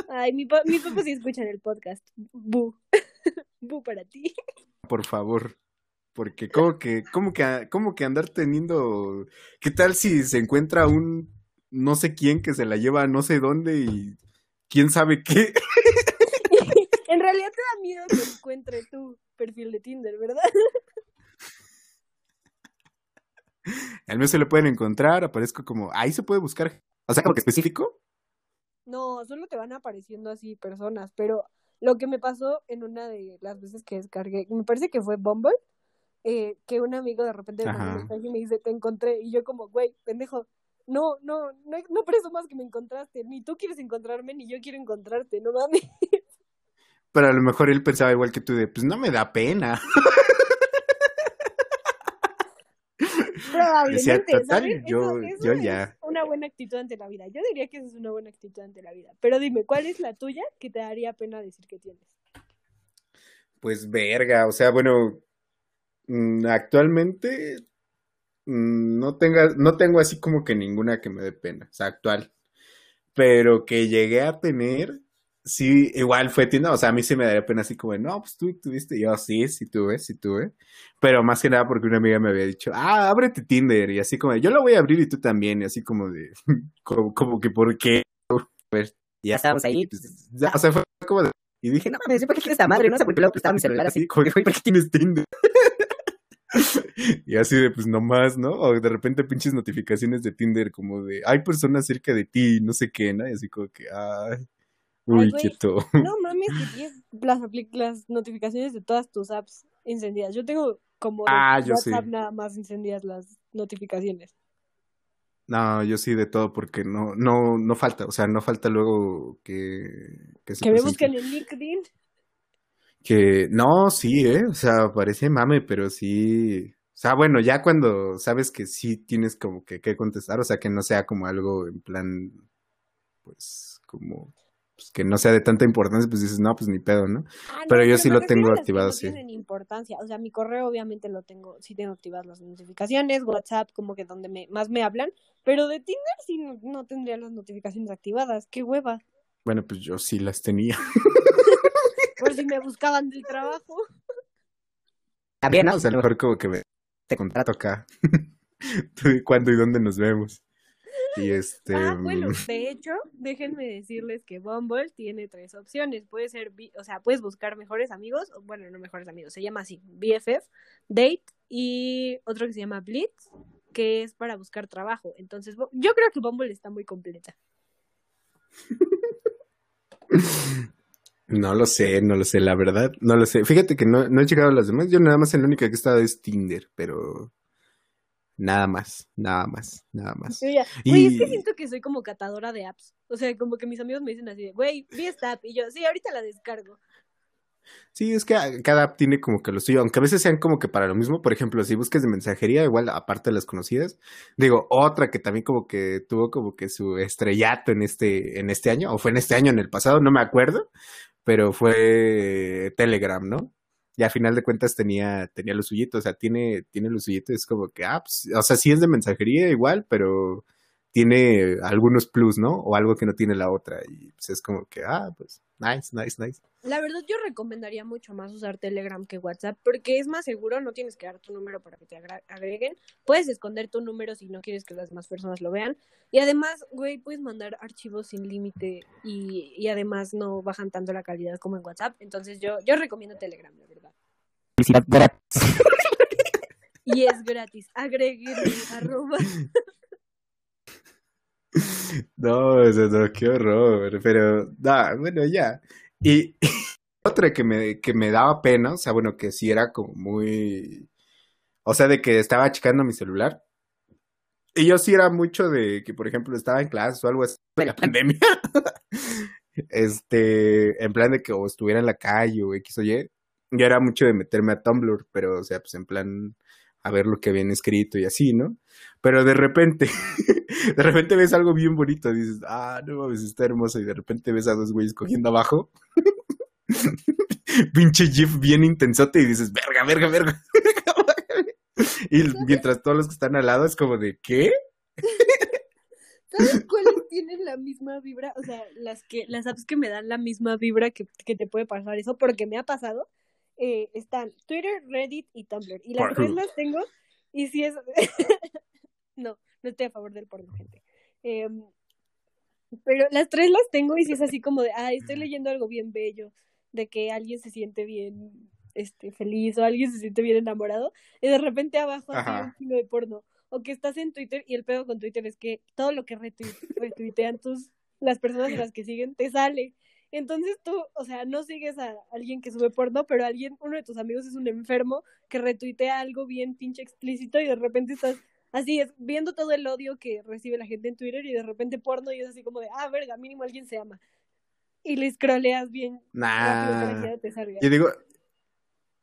Ay, mi pa- mis papás sí escuchan el podcast. Bu. Bu para ti. Por favor. Porque como que, como que, como que andar teniendo, ¿qué tal si se encuentra un no sé quién que se la lleva a no sé dónde y quién sabe qué? en realidad te da miedo que encuentre tu perfil de Tinder, ¿verdad? Al menos se lo pueden encontrar, aparezco como, ahí se puede buscar, o sea, como que específico. No, solo te van apareciendo así personas, pero lo que me pasó en una de las veces que descargué, me parece que fue Bumble, eh, que un amigo de repente me mensaje y me dice, te encontré, y yo como, güey, pendejo, no, no, no, no presumas que me encontraste, ni tú quieres encontrarme, ni yo quiero encontrarte, no mames. Pero a lo mejor él pensaba igual que tú de, pues no me da pena. Probablemente, Decía, total, ¿sabes? yo- eso, eso yo es ya. una buena actitud ante la vida. Yo diría que eso es una buena actitud ante la vida. Pero dime, ¿cuál es la tuya que te daría pena decir que tienes? Pues verga, o sea, bueno, mm, actualmente mm, no tenga, no tengo así como que ninguna que me dé pena, o sea, actual. Pero que llegué a tener, sí, igual fue tienda, o sea, a mí sí me daría pena así como, de, no, pues tú tuviste, yo sí, sí tuve, sí tuve. Pero más que nada porque una amiga me había dicho, ah, ábrete Tinder, y así como, de, yo lo voy a abrir y tú también, y así como de, como, como que, ¿por qué? Pues, Ya estábamos ahí. pues, ya, o sea, fue como de, y dije, no mames, ¿por qué quieres esta madre? No sé por qué luego prestaba mi celular así. como que, "Güey, ¿por qué tienes Tinder? y así de, pues nomás, ¿no? O de repente pinches notificaciones de Tinder como de, hay personas cerca de ti, no sé qué, ¿no? Y así como que, ay, uy, güey. quieto. No mames, que tienes las, notificaciones de todas tus apps encendidas. Yo tengo como Ah, yo WhatsApp sí. nada más encendidas las notificaciones. No, yo sí de todo porque no, no, no falta, o sea, no falta luego que, que se Que me busquen en LinkedIn. Que no, sí, ¿eh? O sea, parece mame, pero sí. O sea, bueno, ya cuando sabes que sí tienes como que, que contestar, o sea, que no sea como algo en plan, pues, como, pues que no sea de tanta importancia, pues dices, no, pues ni pedo, ¿no? Ah, no, Pero yo sí lo tengo activado, no sí. tienen importancia. O sea, mi correo obviamente lo tengo, sí tengo activadas las notificaciones, WhatsApp como que donde me, más me hablan, pero de Tinder sí no, no tendría las notificaciones activadas. Qué hueva. Bueno, pues yo sí las tenía. Por si me buscaban del trabajo. También, ¿no? O sea, a lo mejor como que me te contrato. trato acá. ¿Cuándo y dónde nos vemos? Y este. Ah, bueno, mm, de hecho, déjenme decirles que Bumble tiene tres opciones. Puede ser, o sea, puedes buscar mejores amigos, o bueno, no mejores amigos, se llama así, BFF, Date, y otro que se llama Blitz, que es para buscar trabajo. Entonces, yo creo que Bumble está muy completa. No lo sé, no lo sé, la verdad, no lo sé. Fíjate que no, no he llegado a las demás. Yo nada más en la única que he estado es Tinder, pero nada más, nada más, nada más. Yo ya, Güey, es que siento que soy como catadora de apps. O sea, como que mis amigos me dicen así de, güey, vi esta app. Y yo, sí, ahorita la descargo. Sí, es que cada app tiene como que lo suyo, aunque a veces sean como que para lo mismo. Por ejemplo, si buscas de mensajería, igual aparte de las conocidas, digo, otra que también como que tuvo como que su estrellato en este, en este año, o fue en este año, en el pasado, no me acuerdo, pero fue Telegram, ¿no? Y a final de cuentas tenía, tenía lo suyito, o sea, tiene, tiene lo suyito, es como que, ah, pues, o sea, sí es de mensajería igual, pero tiene algunos plus, ¿no? O algo que no tiene la otra. Y pues es como que, ah, pues, nice, nice, nice. La verdad, yo recomendaría mucho más usar Telegram que WhatsApp porque es más seguro, no tienes que dar tu número para que te agreguen. Puedes esconder tu número si no quieres que las demás personas lo vean. Y además, güey, puedes mandar archivos sin límite y, y además no bajan tanto la calidad como en WhatsApp. Entonces, yo, yo recomiendo Telegram, la verdad. Y es gratis. Agreguen arroba. No, eso no, qué horror. Pero, da, bueno, ya. Y, otra que me, que me daba pena, o sea, bueno, que sí era como muy. O sea, de que estaba checando mi celular. Y yo sí era mucho de que, por ejemplo, estaba en clase o algo así de la pandemia. este, en plan de que o estuviera en la calle o X o Y. Yo era mucho de meterme a Tumblr, pero, o sea, pues en plan a ver lo que habían escrito y así, ¿no? Pero de repente, de repente ves algo bien bonito, dices, ah, no mames, está hermoso, y de repente ves a dos güeyes cogiendo abajo. Pinche GIF bien intensote y dices, verga, verga, verga. y mientras todos los que están al lado es como de, ¿qué? ¿Sabes cuáles tienen la misma vibra? O sea, las que, las apps que me dan la misma vibra que, que te puede pasar eso, porque me ha pasado eh, están Twitter, Reddit y Tumblr. Y las tres las tengo. Y si es. no, no estoy a favor del porno, gente. Em, pero las tres las tengo y si es así como de, ah, estoy leyendo algo bien bello, de que alguien se siente bien este, feliz o alguien se siente bien enamorado, y de repente abajo hay un signo de porno. O que estás en Twitter y el pedo con Twitter es que todo lo que retuitean tus, las personas a las que siguen te sale. Entonces tú, o sea, no sigues a alguien que sube porno, pero alguien, uno de tus amigos es un enfermo que retuitea algo bien pinche explícito y de repente estás así, es, viendo todo el odio que recibe la gente en Twitter y de repente porno y es así como de, ah, verga, mínimo alguien se ama. Y le scrolleas bien. Nah. Yo digo,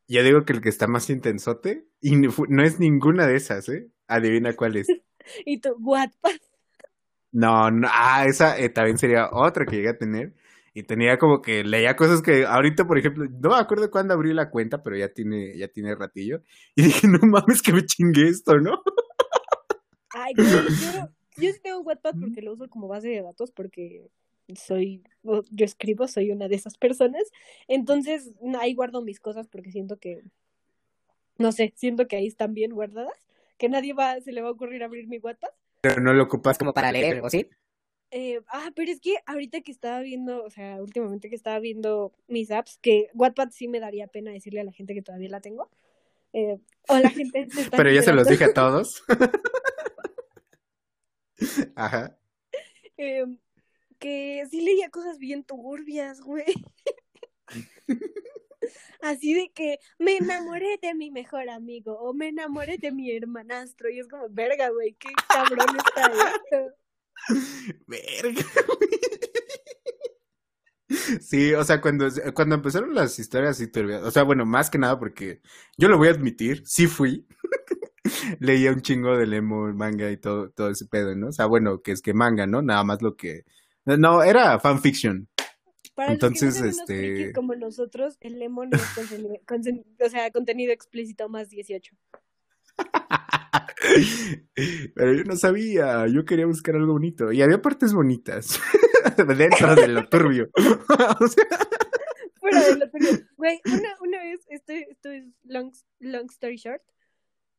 yo digo que el que está más intensote, y no es ninguna de esas, ¿eh? Adivina cuál es. y tú, what? No, no, ah, esa eh, también sería otra que llegué a tener y tenía como que leía cosas que ahorita, por ejemplo, no me acuerdo cuándo abrí la cuenta, pero ya tiene, ya tiene ratillo. Y dije, no mames que me chingué esto, ¿no? Ay, yo, yo, sí tengo WhatsApp porque lo uso como base de datos porque soy, yo escribo, soy una de esas personas. Entonces, ahí guardo mis cosas porque siento que, no sé, siento que ahí están bien guardadas, que nadie va, se le va a ocurrir abrir mi WhatsApp. Pero no lo ocupas como para leer, ¿o sí? Eh, ah, pero es que ahorita que estaba viendo, o sea, últimamente que estaba viendo mis apps, que Wattpad sí me daría pena decirle a la gente que todavía la tengo. Eh, o la gente Pero ya se los dije a todos. Ajá. Eh, que sí leía cosas bien turbias, güey. Así de que me enamoré de mi mejor amigo o me enamoré de mi hermanastro y es como, verga, güey, qué cabrón está esto. Verga. Sí, o sea, cuando, cuando empezaron las historias así o sea, bueno, más que nada porque yo lo voy a admitir, sí fui. Leía un chingo de Lemon, manga y todo, todo ese pedo, ¿no? O sea, bueno, que es que manga, ¿no? Nada más lo que... No, era fanfiction. Para Entonces, este... Como nosotros, el Lemon es o sea, contenido explícito más 18. Pero yo no sabía, yo quería buscar algo bonito. Y había partes bonitas dentro de lo turbio. Fuera de lo turbio. Güey, una, una vez, esto, esto es long, long story short.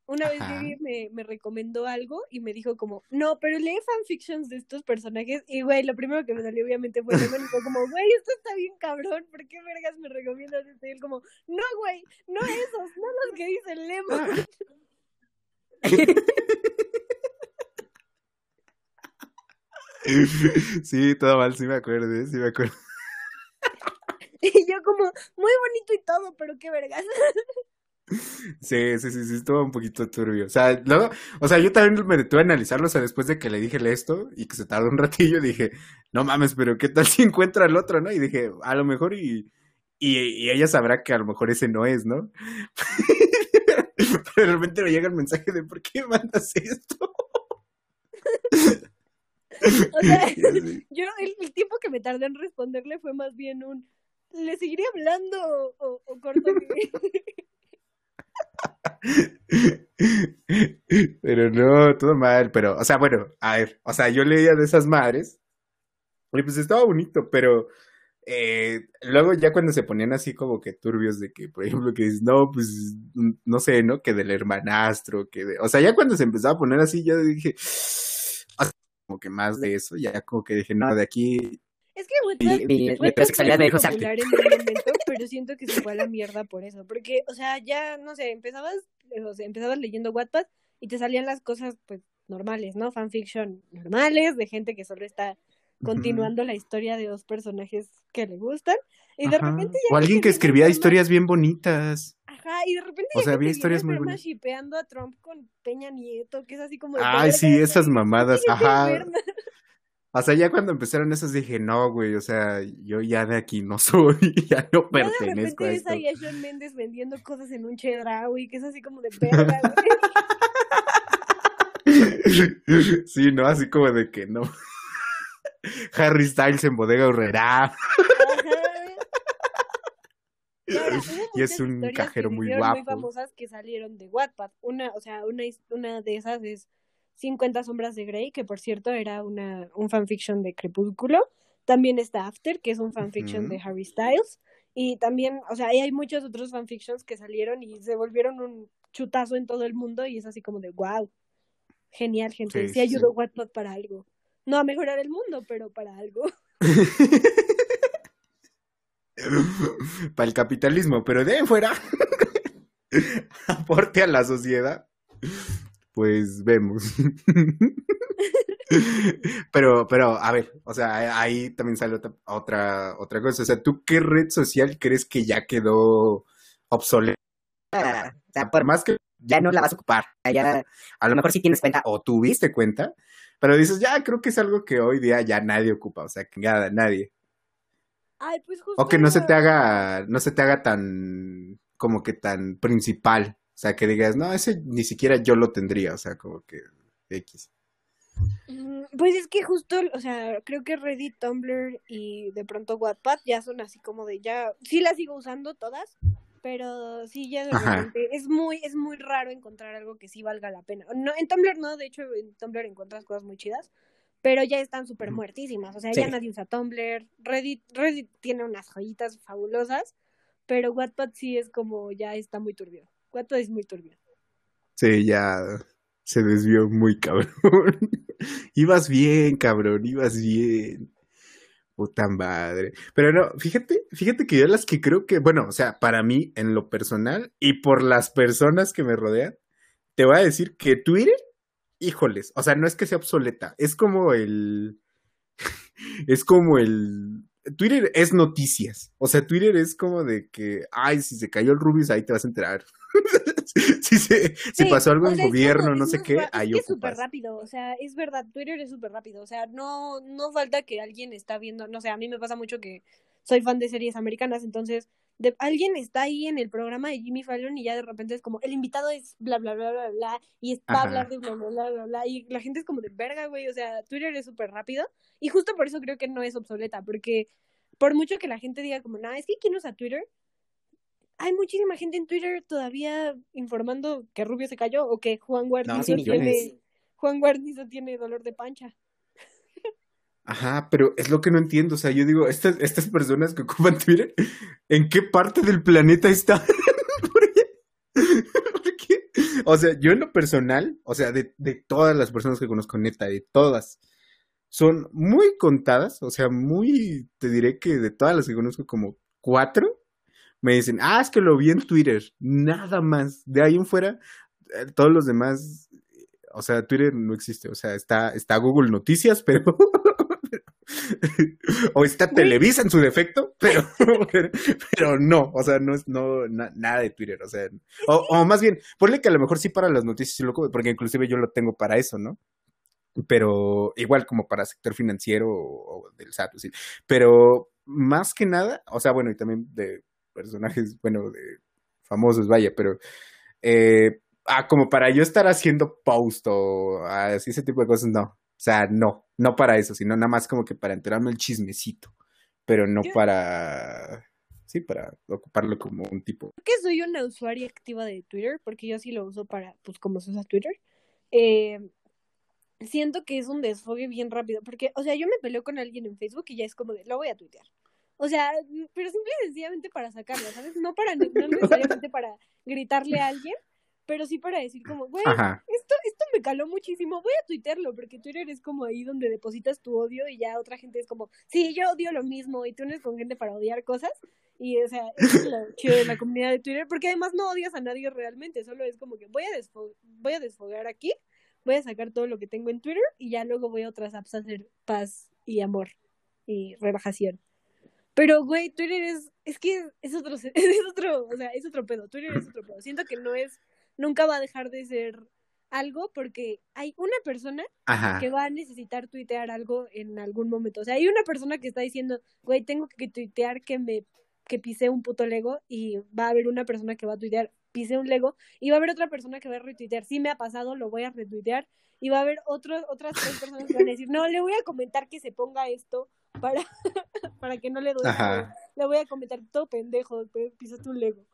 Una vez me, me recomendó algo y me dijo como, no, pero lee fanfictions de estos personajes. Y güey, lo primero que me salió obviamente fue Lemon y fue como, güey, esto está bien cabrón, ¿por qué vergas me recomiendas esto? Y él como, no, güey, no esos, no los que dice Lemon. sí, todo mal, sí me acuerdo, sí me acuerdo. Y yo como, muy bonito y todo, pero qué vergas. Sí, sí, sí, sí, estuvo un poquito turbio. O sea, luego, o sea, yo también me detuve a analizarlo, o sea, después de que le dije esto y que se tardó un ratillo, dije, no mames, pero ¿qué tal si encuentra al otro, no? Y dije, a lo mejor y, y, y ella sabrá que a lo mejor ese no es, ¿no? Pero de repente me llega el mensaje de ¿por qué mandas esto? O sea, yo el, el tiempo que me tardé en responderle fue más bien un, ¿le seguiré hablando o, o, corto mi-?" Pero no, todo mal, pero, o sea, bueno, a ver, o sea, yo leía de esas madres y pues estaba bonito, pero eh, luego ya cuando se ponían así como que turbios de que, por ejemplo, que dices, no, pues, mm, no sé, ¿no? Que del hermanastro, que de, o sea, ya cuando se empezaba a poner así, ya dije, como que más de eso, ya como que dije, no, de aquí, Es que WhatsApp, Mi, popular en un momento, pero siento que se fue a la mierda por eso. Porque, o sea, ya, no sé, empezabas, o sea, empezabas leyendo Wattpad y te salían las cosas, pues, normales, ¿no? Fanfiction normales, de gente que solo está continuando la historia de dos personajes que le gustan. Y de repente ya O alguien que gente escribía más- historias bien bonitas. Ajá, y de repente O sea, había gente historias muy bonitas. shipeando a Trump con Peña Nieto, que es así como de Ay, "Verga, sí, esas mamadas, ajá. enferma". O sea, ya cuando empezaron esas dije, no, güey, o sea, yo ya de aquí no soy, ya no Ya de pertenezco repente a ves esto. a Shawn Mendes vendiendo cosas en un chedraui, que es así como de verga, güey. Sí, ¿no? Así como de que no. Harry Styles en bodega horrera. Ajá. Y ahora, hubo Y es un cajero muy hicieron muy guapo. famosas que salieron de Wattpad. Una, o sea, una, de esas es 50 sombras de Grey, que por cierto era una, un fanfiction de Crepúsculo. También está After, que es un fanfiction de Harry Styles. Y también, o sea, ahí hay muchos otros fanfictions que salieron y se volvieron un chutazo en todo el mundo y es así como de wow. Genial, gente. Sí, sí, ayudó sí. Wattpad para algo. No a mejorar el mundo, pero para algo. Para el capitalismo, pero de ahí fuera. Aporte a la sociedad. Pues vemos. Pero, pero, a ver, o sea, ahí también sale otra, otra, otra cosa. O sea, ¿tú qué red social crees que ya quedó obsoleta? Ah, o sea, Por más que ya no la vas a ocupar. Ya, a lo mejor sí tienes cuenta. o tuviste cuenta, pero dices, ya creo que es algo que hoy día ya nadie ocupa, o sea, que nada, nadie. Ay, pues justo. O que no se te haga, no se te haga tan, como que tan principal. O sea, que digas, no, ese ni siquiera yo lo tendría, o sea, como que X. Mm, Pues es que justo, o sea, creo que Reddit, Tumblr y de pronto Wattpad ya son así como de ya, sí las sigo usando todas, pero sí ya de repente es muy, es muy raro encontrar algo que sí valga la pena. No, en Tumblr no, de hecho en Tumblr encuentras cosas muy chidas, pero ya están súper muertísimas, o sea, Sí. ya nadie usa Tumblr, Reddit, Reddit tiene unas joyitas fabulosas, pero Wattpad sí es como ya está muy turbio. Wattpad es muy turbio. Sí, ya se desvió muy cabrón. ibas bien, cabrón, ibas bien. Puta madre. Pero no, fíjate, fíjate que yo las que creo que, bueno, o sea, para mí, en lo personal y por las personas que me rodean, te voy a decir que Twitter, híjoles, o sea, no es que sea obsoleta, es como el. es como el. Twitter es noticias. O sea, Twitter es como de que, ay, si se cayó el Rubius, ahí te vas a enterar. si, se, si Sí, pasó algo en sea, gobierno, no sé qué, ahí es súper rápido, o sea, es verdad, Twitter es súper rápido, o sea, no, no falta que alguien está viendo, no sé, a mí me pasa mucho que soy fan de series americanas, entonces de, alguien está ahí en el programa de Jimmy Fallon y ya de repente es como, el invitado es bla, bla, bla, bla, bla, y es- va a Ajá. hablar de bla, bla, bla, bla, bla, y la gente es como de verga, güey, o sea, Twitter es súper rápido, y justo por eso creo que no es obsoleta, porque por mucho que la gente diga como, no, es que ¿quién usa Twitter? Hay muchísima gente en Twitter todavía informando que Rubio se cayó o que Juan Guarnizo millones. tiene Juan Guarnizo tiene dolor de pancha. Ajá, pero es lo que no entiendo. O sea, yo digo, estas, estas personas que ocupan Twitter, ¿en qué parte del planeta están? ¿Por qué? ¿Por qué? O sea, yo en lo personal, o sea, de, de todas las personas que conozco, neta, de todas, son muy contadas. O sea, muy, te diré que de todas las que conozco, como cuatro, me dicen, ah, es que lo vi en Twitter. Nada más. De ahí en fuera, eh, todos los demás, o sea, Twitter no existe. O sea, está, está Google Noticias, pero o está Televisa en su defecto, pero, pero, no, o sea, no es no, nada de Twitter, o sea, o, o, más bien, ponle que a lo mejor sí para las noticias, porque inclusive yo lo tengo para eso, ¿no? Pero igual como para sector financiero o, del SAT, sí. pero más que nada, o sea, bueno, y también de personajes, bueno, de famosos, vaya, pero eh, ah, como para yo estar haciendo post o así ese tipo de cosas, no. O sea, no, no para eso, sino nada más como que para enterarme el chismecito, pero no para, sí, para ocuparlo como un tipo. que soy una usuaria activa de Twitter, porque yo sí lo uso para, pues como se usa Twitter. Eh, siento que es un desfogue bien rápido, porque, o sea, yo me peleo con alguien en Facebook y ya es como de, lo voy a tuitear. O sea, pero simple y sencillamente para sacarlo, ¿sabes? No para no necesariamente para gritarle a alguien, pero sí para decir como, güey, esto, esto me caló muchísimo, voy a tuitearlo, porque Twitter es como ahí donde depositas tu odio y ya otra gente es como, sí, yo odio lo mismo y tú eres con gente para odiar cosas. Y, o sea, es lo chido de la comunidad de Twitter, porque además no odias a nadie realmente, solo es como que voy a, voy a desfogar aquí, voy a sacar todo lo que tengo en Twitter y ya luego voy a otras apps a hacer paz y amor y relajación. Pero, güey, Twitter es, es que es otro, es otro, o sea, es otro pedo, Twitter es otro pedo. Siento que no es nunca va a dejar de ser algo porque hay una persona que va a necesitar tuitear algo en algún momento. O sea, hay una persona que está diciendo, güey, tengo que tuitear que me que pisé un puto Lego y va a haber una persona que va a tuitear, pisé un Lego y va a haber otra persona que va a retuitear, sí me ha pasado, lo voy a retuitear y va a haber otros otras tres personas que van a decir, no, le voy a comentar que se ponga esto para, para que no le duele. Le voy a comentar todo pendejo, pisaste un Lego.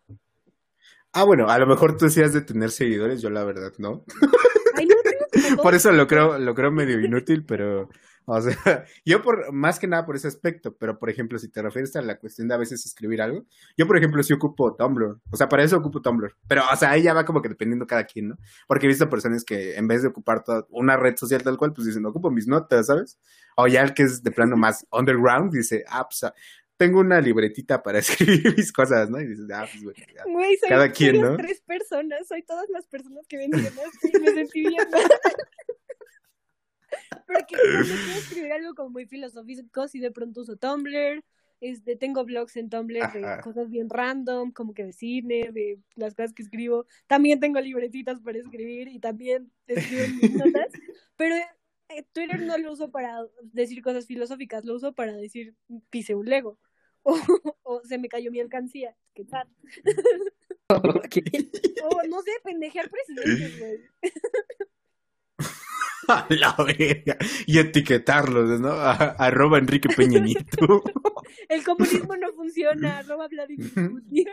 Ah, bueno, a lo mejor tú decías de tener seguidores, yo la verdad no. por eso lo creo, lo creo medio inútil, pero, o sea, yo por, más que nada por ese aspecto, pero por ejemplo, si te refieres a la cuestión de a veces escribir algo, yo por ejemplo sí ocupo Tumblr, o sea, para eso ocupo Tumblr, pero, o sea, ahí ya va como que dependiendo cada quien, ¿no? Porque he visto personas que en vez de ocupar toda una red social tal cual, pues dicen, ocupo mis notas, ¿sabes? O ya el que es de plano más underground, dice, ah, pues, tengo una libretita para escribir mis cosas, ¿no? Y dices, ah, pues bueno, Güey, soy, cada quien, ¿no? tres personas, soy todas las personas que ven y me sentí bien. Porque cuando quiero escribir algo como muy filosófico, si de pronto uso Tumblr, este, tengo blogs en Tumblr de cosas bien random, como que de cine, de las cosas que escribo. También tengo libretitas para escribir y también escribo mis notas. Pero eh, Twitter no lo uso para decir cosas filosóficas, lo uso para decir pise un Lego. O, se me cayó mi alcancía. ¿Qué tal? o no sé, pendejear presidentes, güey. A la verga. Y etiquetarlos, ¿no? arroba Enrique Peña Nieto. El comunismo no funciona, arroba Vladimir Putin.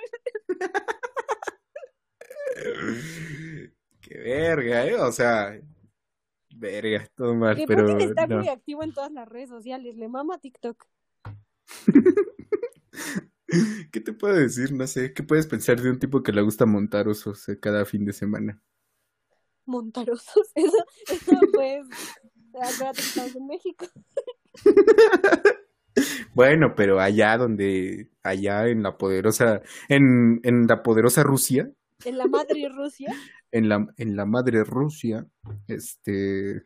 Qué verga, ¿eh? O sea, Verga, todo mal, pero. Putin está muy activo en todas las redes sociales, le mama TikTok. ¿Qué te puedo decir? No sé, ¿qué puedes pensar de un tipo que le gusta montar osos eh, cada fin de semana? Montar osos, eso, eso pues, acuérdate que estamos en México. bueno, pero allá donde, allá en la poderosa, en, en la poderosa Rusia. En la madre Rusia en la, en la madre Rusia, este,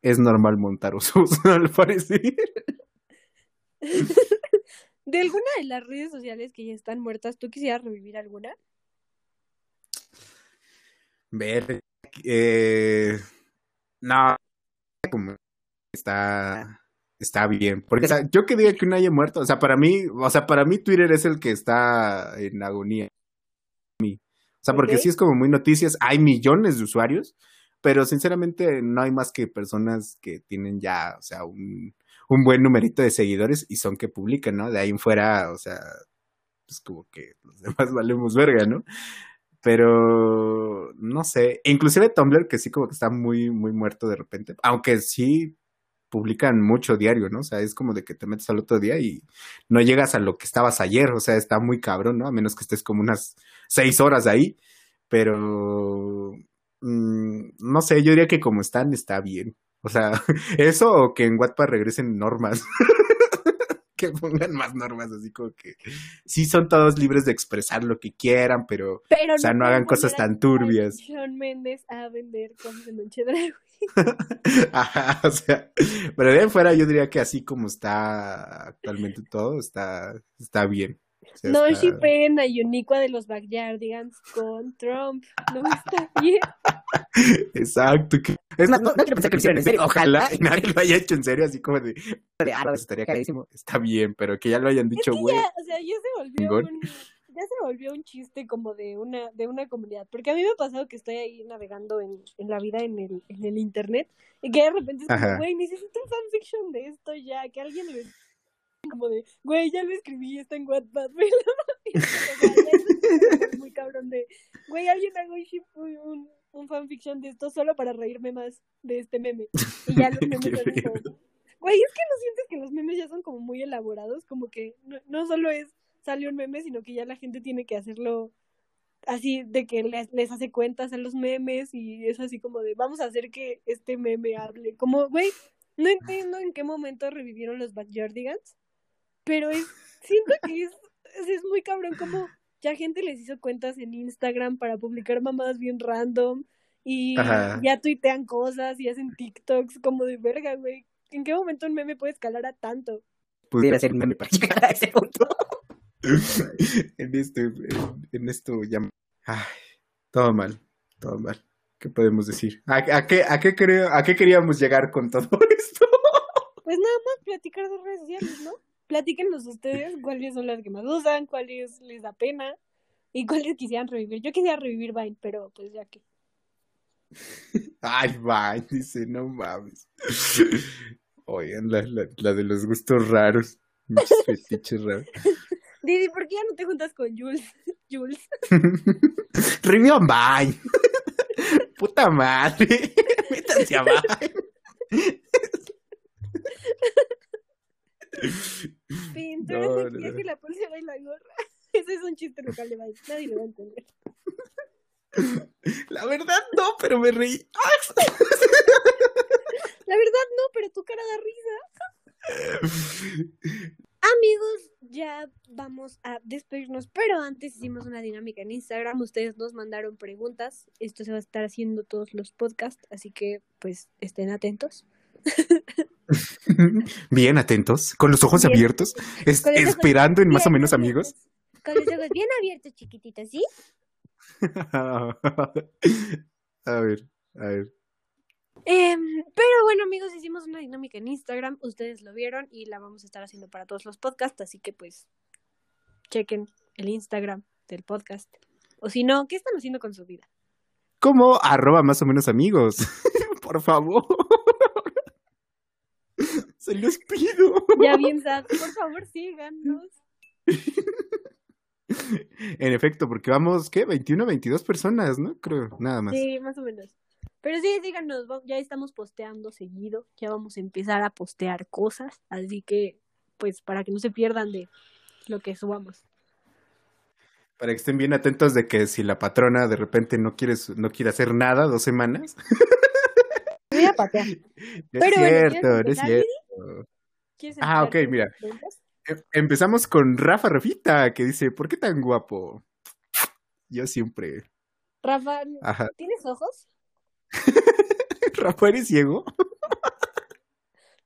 es normal montar osos, al parecer. ¿De alguna de las redes sociales que ya están muertas, tú quisieras revivir alguna? Ver, eh, no, como está, está bien, porque yo que diga que no haya muerto, o sea, para mí, o sea, para mí Twitter es el que está en agonía. O sea, porque sí es como muy noticias, hay millones de usuarios, pero sinceramente no hay más que personas que tienen ya, o sea, un, un buen numerito de seguidores y son que publican, ¿no? De ahí en fuera, o sea, pues como que los demás valemos verga, ¿no? Pero no sé, inclusive Tumblr que sí como que está muy muy muerto de repente, aunque sí publican mucho diario, ¿no? O sea, es como de que te metes al otro día y no llegas a lo que estabas ayer, o sea, está muy cabrón, ¿no? A menos que estés como unas seis horas ahí, pero mm, no sé, yo diría que como están está bien. O sea, eso o que en Wattpad regresen normas. que pongan más normas, así como que sí son todos libres de expresar lo que quieran, pero, o sea, no, hagan cosas tan turbias. Sean Méndez a vender cosas de Noche. Ajá, o sea, pero de fuera yo diría que así como está actualmente todo, está, está bien. Sea, No está- shipen a Uniqua de los Backyardigans con Trump. No está bien. Exacto. que- Es más, no, no quiero pensar que lo hicieron en serio. Ojalá. Y nadie lo haya hecho en serio, así como de, De, ah, no, pues, estaría carísimo. está bien, pero que ya lo hayan dicho, güey. ya, o sea, ya se volvió un, ya se volvió un chiste como de una, de una comunidad. Porque a mí me ha pasado que estoy ahí navegando en, en la vida en el, en el internet y que de repente es como, Ajá. güey, necesito un fanfiction de esto ya, que alguien lo como de, güey, ya lo escribí, está en Wattpad, velo. Y, o sea, ya es muy cabrón de, güey, alguien haga un, un, fanfiction de esto solo para reírme más de este meme. Y ya los memes como, Güey, es que no sientes que los memes ya son como muy elaborados, como que no, no solo es sale un meme, sino que ya la gente tiene que hacerlo así de que les, les hace cuentas a los memes y es así como de vamos a hacer que este meme hable. Como, güey, no entiendo en qué momento revivieron los Backyardigans, pero es, siento que es, es, muy cabrón como ya gente les hizo cuentas en Instagram para publicar mamadas bien random y Ajá. ya tuitean cosas y hacen TikToks como de verga, güey. ¿En qué momento un meme puede escalar a tanto? Pudiera ser un meme para llegar a ese punto. en este, en, en esto ya, ay, todo mal, todo mal. ¿Qué podemos decir? ¿A, a qué, a qué creo, a qué queríamos llegar con todo esto? Pues nada más platicar de redes sociales, ¿no? Platíquenos ustedes cuáles son las que más usan, cuáles les da pena y cuáles quisieran revivir. Yo quisiera revivir Vine, pero pues ya que. Ay, va, dice, no mames. Oigan, la, la, la de los gustos raros. Muchos fetiches raros. Didi, ¿por qué ya no te juntas con Jules? Jules. Review on Vine. Puta madre. Métanse a Vine. Fin, tú No, el que no. la pulsera y la gorra. Ese es un chiste local de Vine. Nadie lo va a entender. La verdad no, pero me reí. La verdad no, pero tu cara da risa. Amigos, ya vamos a despedirnos, pero antes hicimos una dinámica en Instagram, ustedes nos mandaron preguntas, esto se va a estar haciendo todos los podcasts, así que pues estén atentos. Bien atentos, con los ojos Bien. abiertos, es- esperando en más o menos amigos. Con los ojos bien abiertos, chiquititos, ¿sí? a ver, a ver. Em, pero bueno, amigos, hicimos una dinámica en Instagram, ustedes lo vieron y la vamos a estar haciendo para todos los podcasts, así que pues chequen el Instagram del podcast. O si no, ¿qué están haciendo con su vida? ¿Cómo? Arroba más o menos amigos. Por favor. Se los pido. Ya bien, sad, por favor, síganos. En efecto, porque vamos, ¿qué? 21, 22 personas, ¿no? Creo, nada más. Sí, más o menos. Pero sí, díganos, ya estamos posteando seguido, ya vamos a empezar a postear cosas, así que, pues, para que no se pierdan de lo que subamos. Para que estén bien atentos de que si la patrona de repente no quiere, no quiere hacer nada dos semanas. Voy a patear. No es Pero bueno, ¿quieres cierto, no es cierto. ¿Quieres Ah, ok, mira. Em- Empezamos con Rafa Rafita, que dice, ¿por qué tan guapo? Yo siempre. Rafa, Ajá. ¿tienes ojos? Rafa, ¿eres ciego?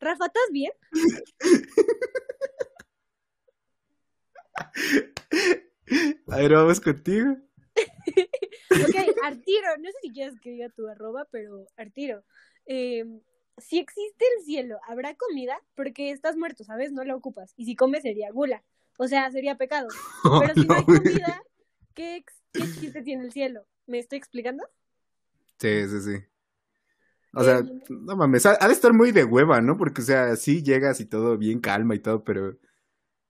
Rafa, ¿estás bien? A ver, vamos contigo. Ok, Artiro, no sé si quieres que diga tu arroba, pero Artiro, eh, si existe el cielo, ¿habrá comida? Porque estás muerto, ¿sabes? No la ocupas. Y si comes sería gula. O sea, sería pecado. Pero si no hay comida, ¿qué, ex- qué chiste tiene el cielo? ¿Me estoy explicando? Sí, sí, sí. O sea, Eh, no mames, ha, ha de estar muy de hueva, ¿no? Porque, o sea, sí llegas y todo bien calma y todo, pero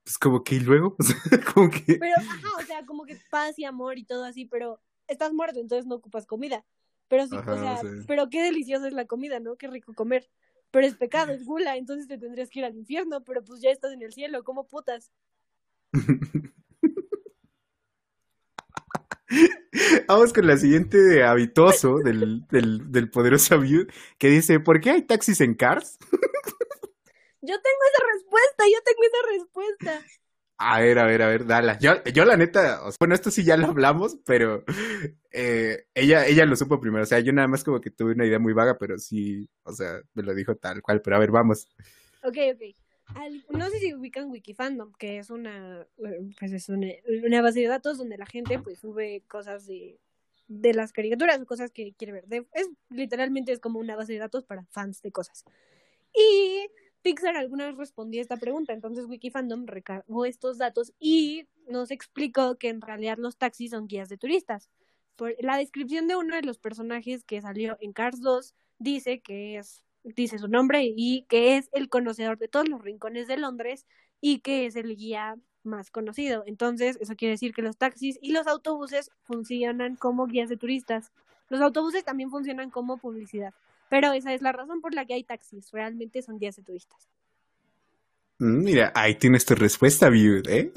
pues como que y luego, o sea, como que... Pero, ajá, o sea, como que paz y amor y todo así, pero estás muerto, entonces no ocupas comida. Pero sí, Ajá, o sea, sí. pero qué deliciosa es la comida, ¿no? Qué rico comer. Pero es pecado, es gula, entonces te tendrías que ir al infierno, pero pues ya estás en el cielo, ¿cómo putas? Vamos con la siguiente de habitoso del, del, del poderoso View, que dice, ¿por qué hay taxis en Cars? Yo tengo esa respuesta, yo tengo esa respuesta. A ver, a ver, a ver, dala. Yo, yo la neta, bueno, esto sí ya lo hablamos, pero eh, ella, ella lo supo primero. O sea, yo nada más como que tuve una idea muy vaga, pero sí, o sea, me lo dijo tal cual. Pero a ver, vamos. Ok, ok. No sé si ubican Wikifandom, que es una, eh, pues es una, base de datos donde la gente pues sube cosas de, de las caricaturas cosas que quiere ver. Es literalmente es como una base de datos para fans de cosas. Y Pixar alguna vez respondía a esta pregunta, entonces Wikifandom recargó estos datos y nos explicó que en realidad los taxis son guías de turistas. La descripción de uno de los personajes que salió en Cars 2 dice que es dice su nombre y que es el conocedor de todos los rincones de Londres y que es el guía más conocido. Entonces, eso quiere decir que los taxis y los autobuses funcionan como guías de turistas. Los autobuses también funcionan como publicidad. Pero esa es la razón por la que hay taxis. Realmente son guías de turistas. Mm, Mira, ahí tienes tu respuesta, Viud, ¿eh?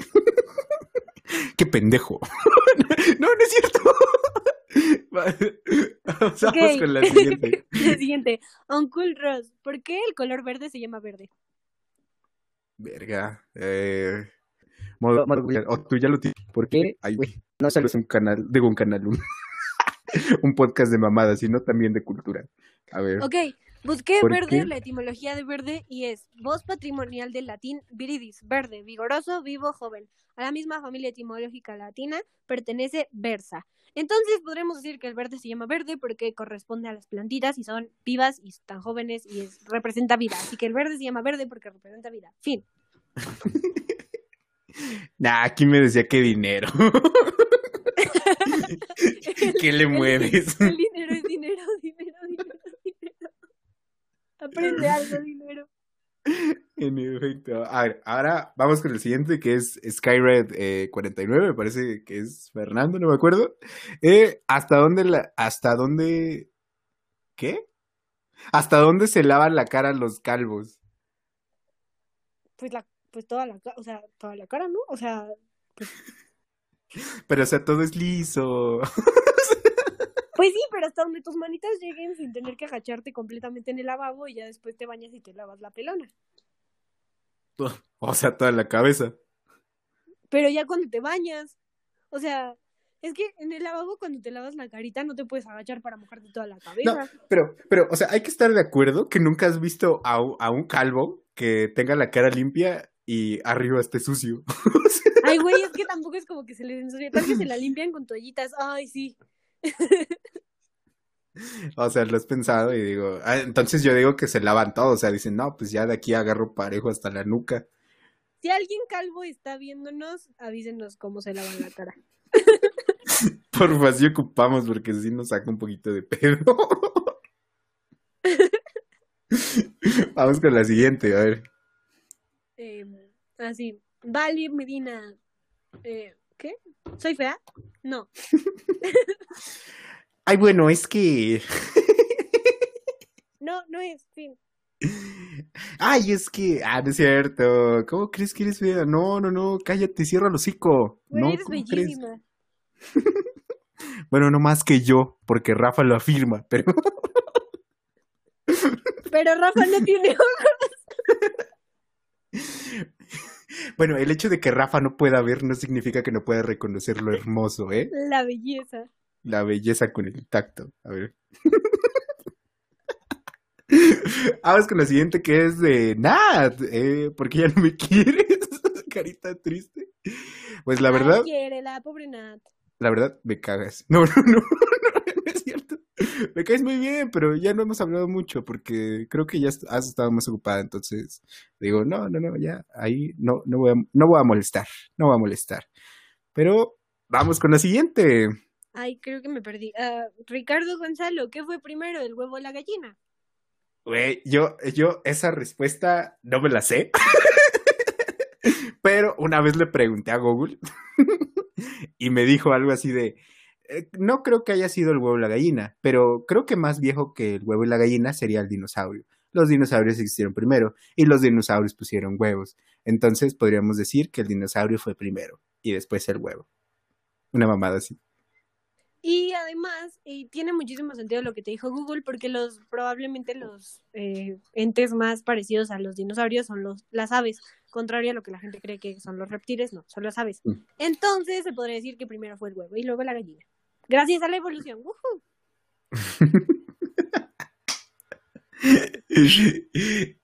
Qué pendejo. no, no es cierto. Vamos Ok. con la siguiente. La siguiente. Uncle Ross. ¿Por qué el color verde se llama verde? Verga. Eh, modo- Modo Google. o tú ya lo tienes. ¿Por qué? Ay, Güey, no solo es un canal, digo un canal, un, un podcast de mamadas, sino también de cultura. A ver. Ok, busqué ¿Por verde, qué? la etimología de verde, y es voz patrimonial del latín viridis, verde, vigoroso, vivo, joven. A la misma familia etimológica latina pertenece versa. Entonces podremos decir que el verde se llama verde porque corresponde a las plantitas y son vivas y están jóvenes y es, representa vida. Así que el verde se llama verde porque representa vida. Fin. Nah, aquí me decía que dinero. ¿Qué le mueves? El dinero es dinero, dinero, dinero, dinero. Aprende algo, dinero. En efecto. A ver, ahora vamos con el siguiente que es Skyred eh, 49, me parece que es Fernando, no me acuerdo. Eh, ¿Hasta dónde la, hasta dónde, qué? ¿Hasta dónde se lavan la cara los calvos? Pues la, pues toda la, ca- o sea, toda la cara, ¿no? O sea, Pero o sea, todo es liso. Pues sí, pero hasta donde tus manitas lleguen sin tener que agacharte completamente en el lavabo y ya después te bañas y te lavas la pelona. O sea, toda la cabeza. Pero ya cuando te bañas, o sea, es que en el lavabo cuando te lavas la carita no te puedes agachar para mojarte toda la No, cabeza. pero, pero, o sea, hay que estar de acuerdo que nunca has visto a, a un calvo que tenga la cara limpia y arriba esté sucio. Ay, güey, es que tampoco es como que se les ensucia, tal que se la limpian con toallitas. Ay, sí. O sea, lo has pensado y digo, ah, entonces yo digo que se lavan todo, o sea, dicen, no, pues ya de aquí agarro parejo hasta la nuca. Si alguien calvo está viéndonos, avísenos cómo se lavan la cara. Por así ocupamos porque sí nos saca un poquito de pedo. Vamos con la siguiente, a ver. Eh, así, Vale Medina. Eh, ¿Qué? ¿Soy fea? No. Ay, bueno, es que... No, no es, fin. Ay, es que... Ah, no es cierto. ¿Cómo crees que eres fea? No, no, no, cállate, cierra el hocico. No, eres bellísima. Bueno, no más que yo, porque Rafa lo afirma, pero... Pero Rafa no tiene ojos. Bueno, el hecho de que Rafa no pueda ver no significa que no pueda reconocer lo hermoso, ¿eh? La belleza. La belleza con el tacto. A ver. Vamos con la siguiente que es de Nat. Eh, ¿Por qué ya no me quieres? Carita triste. Pues la verdad, Ay, quiere la pobre Nat. la verdad, me cagas. No, no, no. Me caes muy bien, pero ya no hemos hablado mucho porque creo que ya has estado más ocupada. Entonces digo, no, no, no, ya ahí no, no voy a, no voy a molestar. No voy a molestar. Pero vamos con la siguiente. Ay, creo que me perdí. Ah, Ricardo Gonzalo, ¿qué fue primero, el huevo o la gallina? Güey, yo, yo esa respuesta no me la sé. Pero una vez le pregunté a Google y me dijo algo así de, no creo que haya sido el huevo y la gallina, pero creo que más viejo que el huevo y la gallina sería el dinosaurio. Los dinosaurios existieron primero y los dinosaurios pusieron huevos. Entonces podríamos decir que el dinosaurio fue primero y después el huevo. Una mamada así. Y además, y tiene muchísimo sentido lo que te dijo Google, porque los probablemente los eh, entes más parecidos a los dinosaurios son los, las aves, contrario a lo que la gente cree que son los reptiles, no, son las aves. Mm. Entonces se podría decir que primero fue el huevo y luego la gallina. Gracias a la evolución.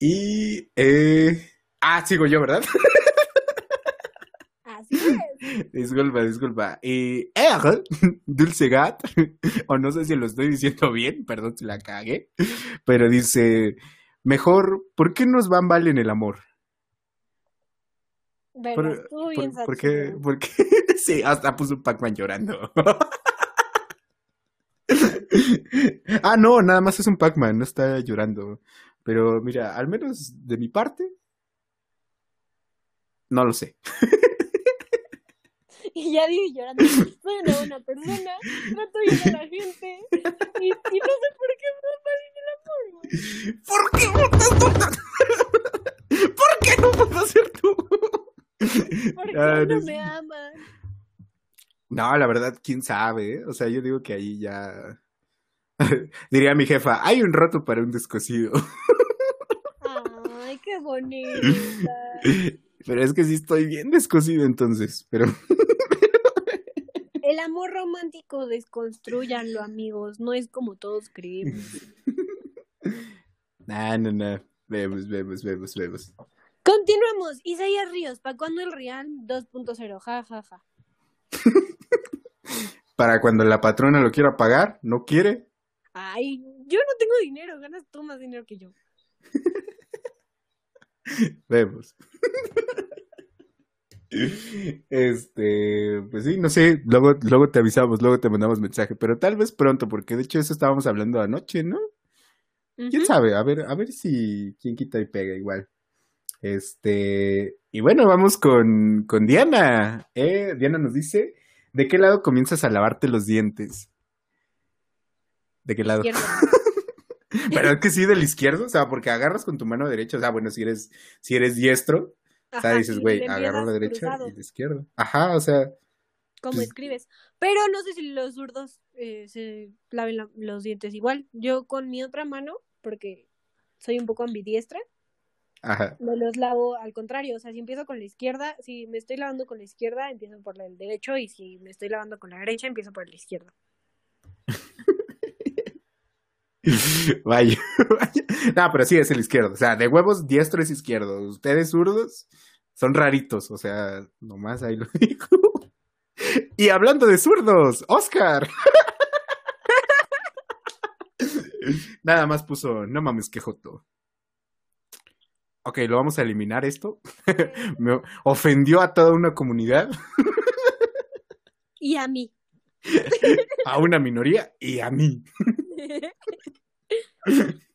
Y eh... ah, sigo yo, ¿verdad? Así es. Disculpa, disculpa. Y R, Dulce Gat, o no sé si lo estoy diciendo bien, perdón si la cagué, pero dice, mejor, ¿por qué nos van mal en el amor? Bueno, Por, por- bien por qué? ¿Por qué? Sí, hasta puso un Pac-Man llorando. Ah, no, nada más es un Pac-Man, no está llorando. Pero mira, al menos de mi parte, no lo sé. Y ya dije llorando, soy una buena persona, trato bien a la gente, y, y no sé por qué me el amor, güey. ¿Por qué por ¿Por qué no puedo ser tú? Porque Ah, no no me sé. aman. No, la verdad, quién sabe, ¿eh? O sea, yo digo que ahí ya. Diría mi jefa, hay un roto para un descosido. Ay, qué bonita. Pero es que sí estoy bien descosido entonces, pero El amor romántico desconstruyanlo, amigos. No es como todos creemos. nah, no, no. Vemos, vemos, vemos, vemos. Continuamos. Isaías Ríos, ¿para cuándo el Real 2.0? Ja, ja, ja. Para cuando la patrona lo quiera pagar, no quiere. Ay, yo no tengo dinero. Ganas tú más dinero que yo. Vemos. Este, pues sí, no sé, luego, luego te avisamos, luego te mandamos mensaje, pero tal vez pronto, porque de hecho eso estábamos hablando anoche, ¿no? ¿Quién sabe? A ver, a ver si quién quita y pega igual. Este, y bueno, vamos con, con Diana. Eh, Diana nos dice, ¿de qué lado comienzas a lavarte los dientes? ¿De qué lado? Pero es que sí, del izquierdo, o sea, porque agarras con tu mano derecha, o sea, bueno, si eres, si eres diestro, o sea, dices, güey, agarro la derecha cruzado, y la izquierda. Ajá, o sea, Como pues- escribes. Pero no sé si los zurdos eh, se laven la- los dientes igual. Yo con mi otra mano, porque soy un poco ambidiestra, ajá. me los lavo al contrario. O sea, si empiezo con la izquierda, si me estoy lavando con la izquierda, empiezo por el derecho. Y si me estoy lavando con la derecha, empiezo por el izquierdo. Vaya, vaya. No, pero sí es el izquierdo. O sea, de huevos, diestro es izquierdo. Ustedes zurdos son raritos. O sea, nomás ahí lo digo. Y hablando de zurdos, Oscar. Nada más puso, no mames, que joto. Ok, lo vamos a eliminar esto. Me ofendió a toda una comunidad, Y a mí. a una minoría y a mí.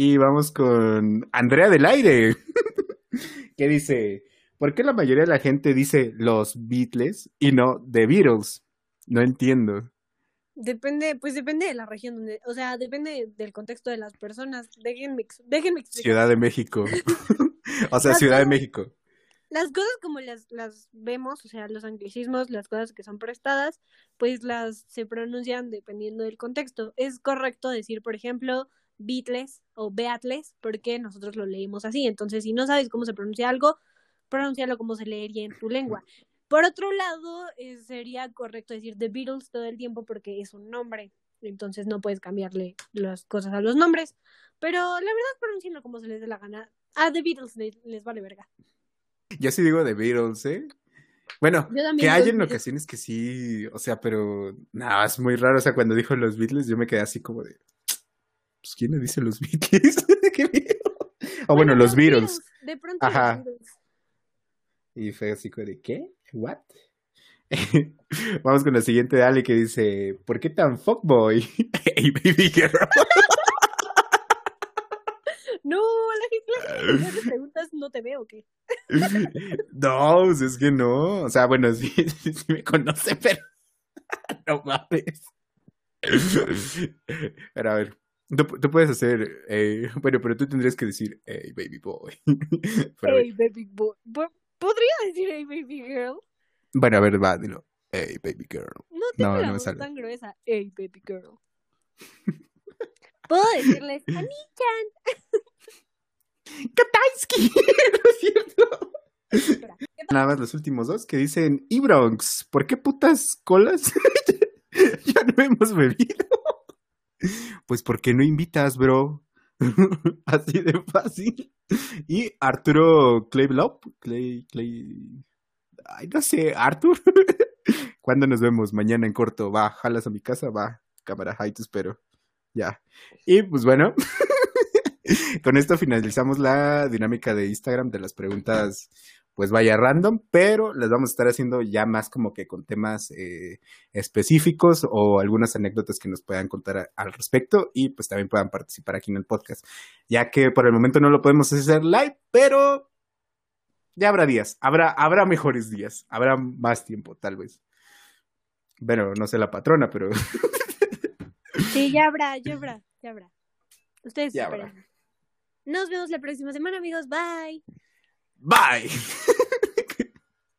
Y vamos con Andrea del Aire, que dice, ¿por qué la mayoría de la gente dice los Beatles y no The Beatles? No entiendo. Depende, pues depende de la región donde, o sea, depende del contexto de las personas. Déjenme, déjenme explicar. Ciudad de México. o sea, Ciudad de México. Las cosas como las, las vemos, o sea, los anglicismos, las cosas que son prestadas, pues las se pronuncian dependiendo del contexto. Es correcto decir, por ejemplo, Beatles o Beatles, porque nosotros lo leímos así. Entonces, si no sabes cómo se pronuncia algo, pronúncialo como se leería en tu lengua. Por otro lado, eh, sería correcto decir The Beatles todo el tiempo porque es un nombre. Entonces no puedes cambiarle las cosas a los nombres. Pero la verdad, pronúncienlo como se les dé la gana. A The Beatles les, les vale verga. Yo sí digo The Beatles, ¿eh? Bueno, que hay en Beatles. ocasiones que sí, o sea, pero nada, es muy raro. O sea, cuando dijo los Beatles, yo me quedé así como de, pues, ¿quién le dice los Beatles? ¿Qué miedo. O bueno, los Beatles. De pronto los Ajá. Beatles. Y fue así como de, ¿qué? ¿What? Vamos con la siguiente de Ale que dice, ¿por qué tan fuckboy? hey, baby girl. No, la gente la preguntas, no te veo, ¿o ¿qué? no, pues es que no. O sea, bueno, sí, sí, sí me conoce, pero no mames. Pero a ver, tú, tú puedes hacer, eh, bueno, pero tú tendrías que decir, hey, baby boy. Pero, Hey, baby boy. Po- ¿Podría decir hey, baby girl? Bueno, a ver, va, dilo. Hey, baby girl. No tengo No, la no voz tan gruesa. Hey, baby girl. Hey, baby girl. Puedo decirles, Ani-chan. Katansky, ¿no es cierto? Nada más los últimos dos que dicen, Ibronx, ¿por qué putas colas? ya no hemos bebido. Pues porque no invitas, bro. Así de fácil. Y Arturo Claylop, Clay, Clay, ay, no sé, Arthur. ¿Cuándo nos vemos? Mañana en corto. Va, jalas a mi casa, va, cámara, ahí te espero. Ya. Y pues bueno, con esto finalizamos la dinámica de Instagram de las preguntas, pues vaya random, pero las vamos a estar haciendo ya más como que con temas eh, específicos o algunas anécdotas que nos puedan contar a- al respecto y pues también puedan participar aquí en el podcast, ya que por el momento no lo podemos hacer live, pero ya habrá días, habrá, habrá mejores días, habrá más tiempo tal vez. Bueno, no sé la patrona, pero Sí, ya habrá, ya habrá, ya habrá. Ustedes Ya habrá. Nos vemos la próxima semana, amigos. Bye. bye.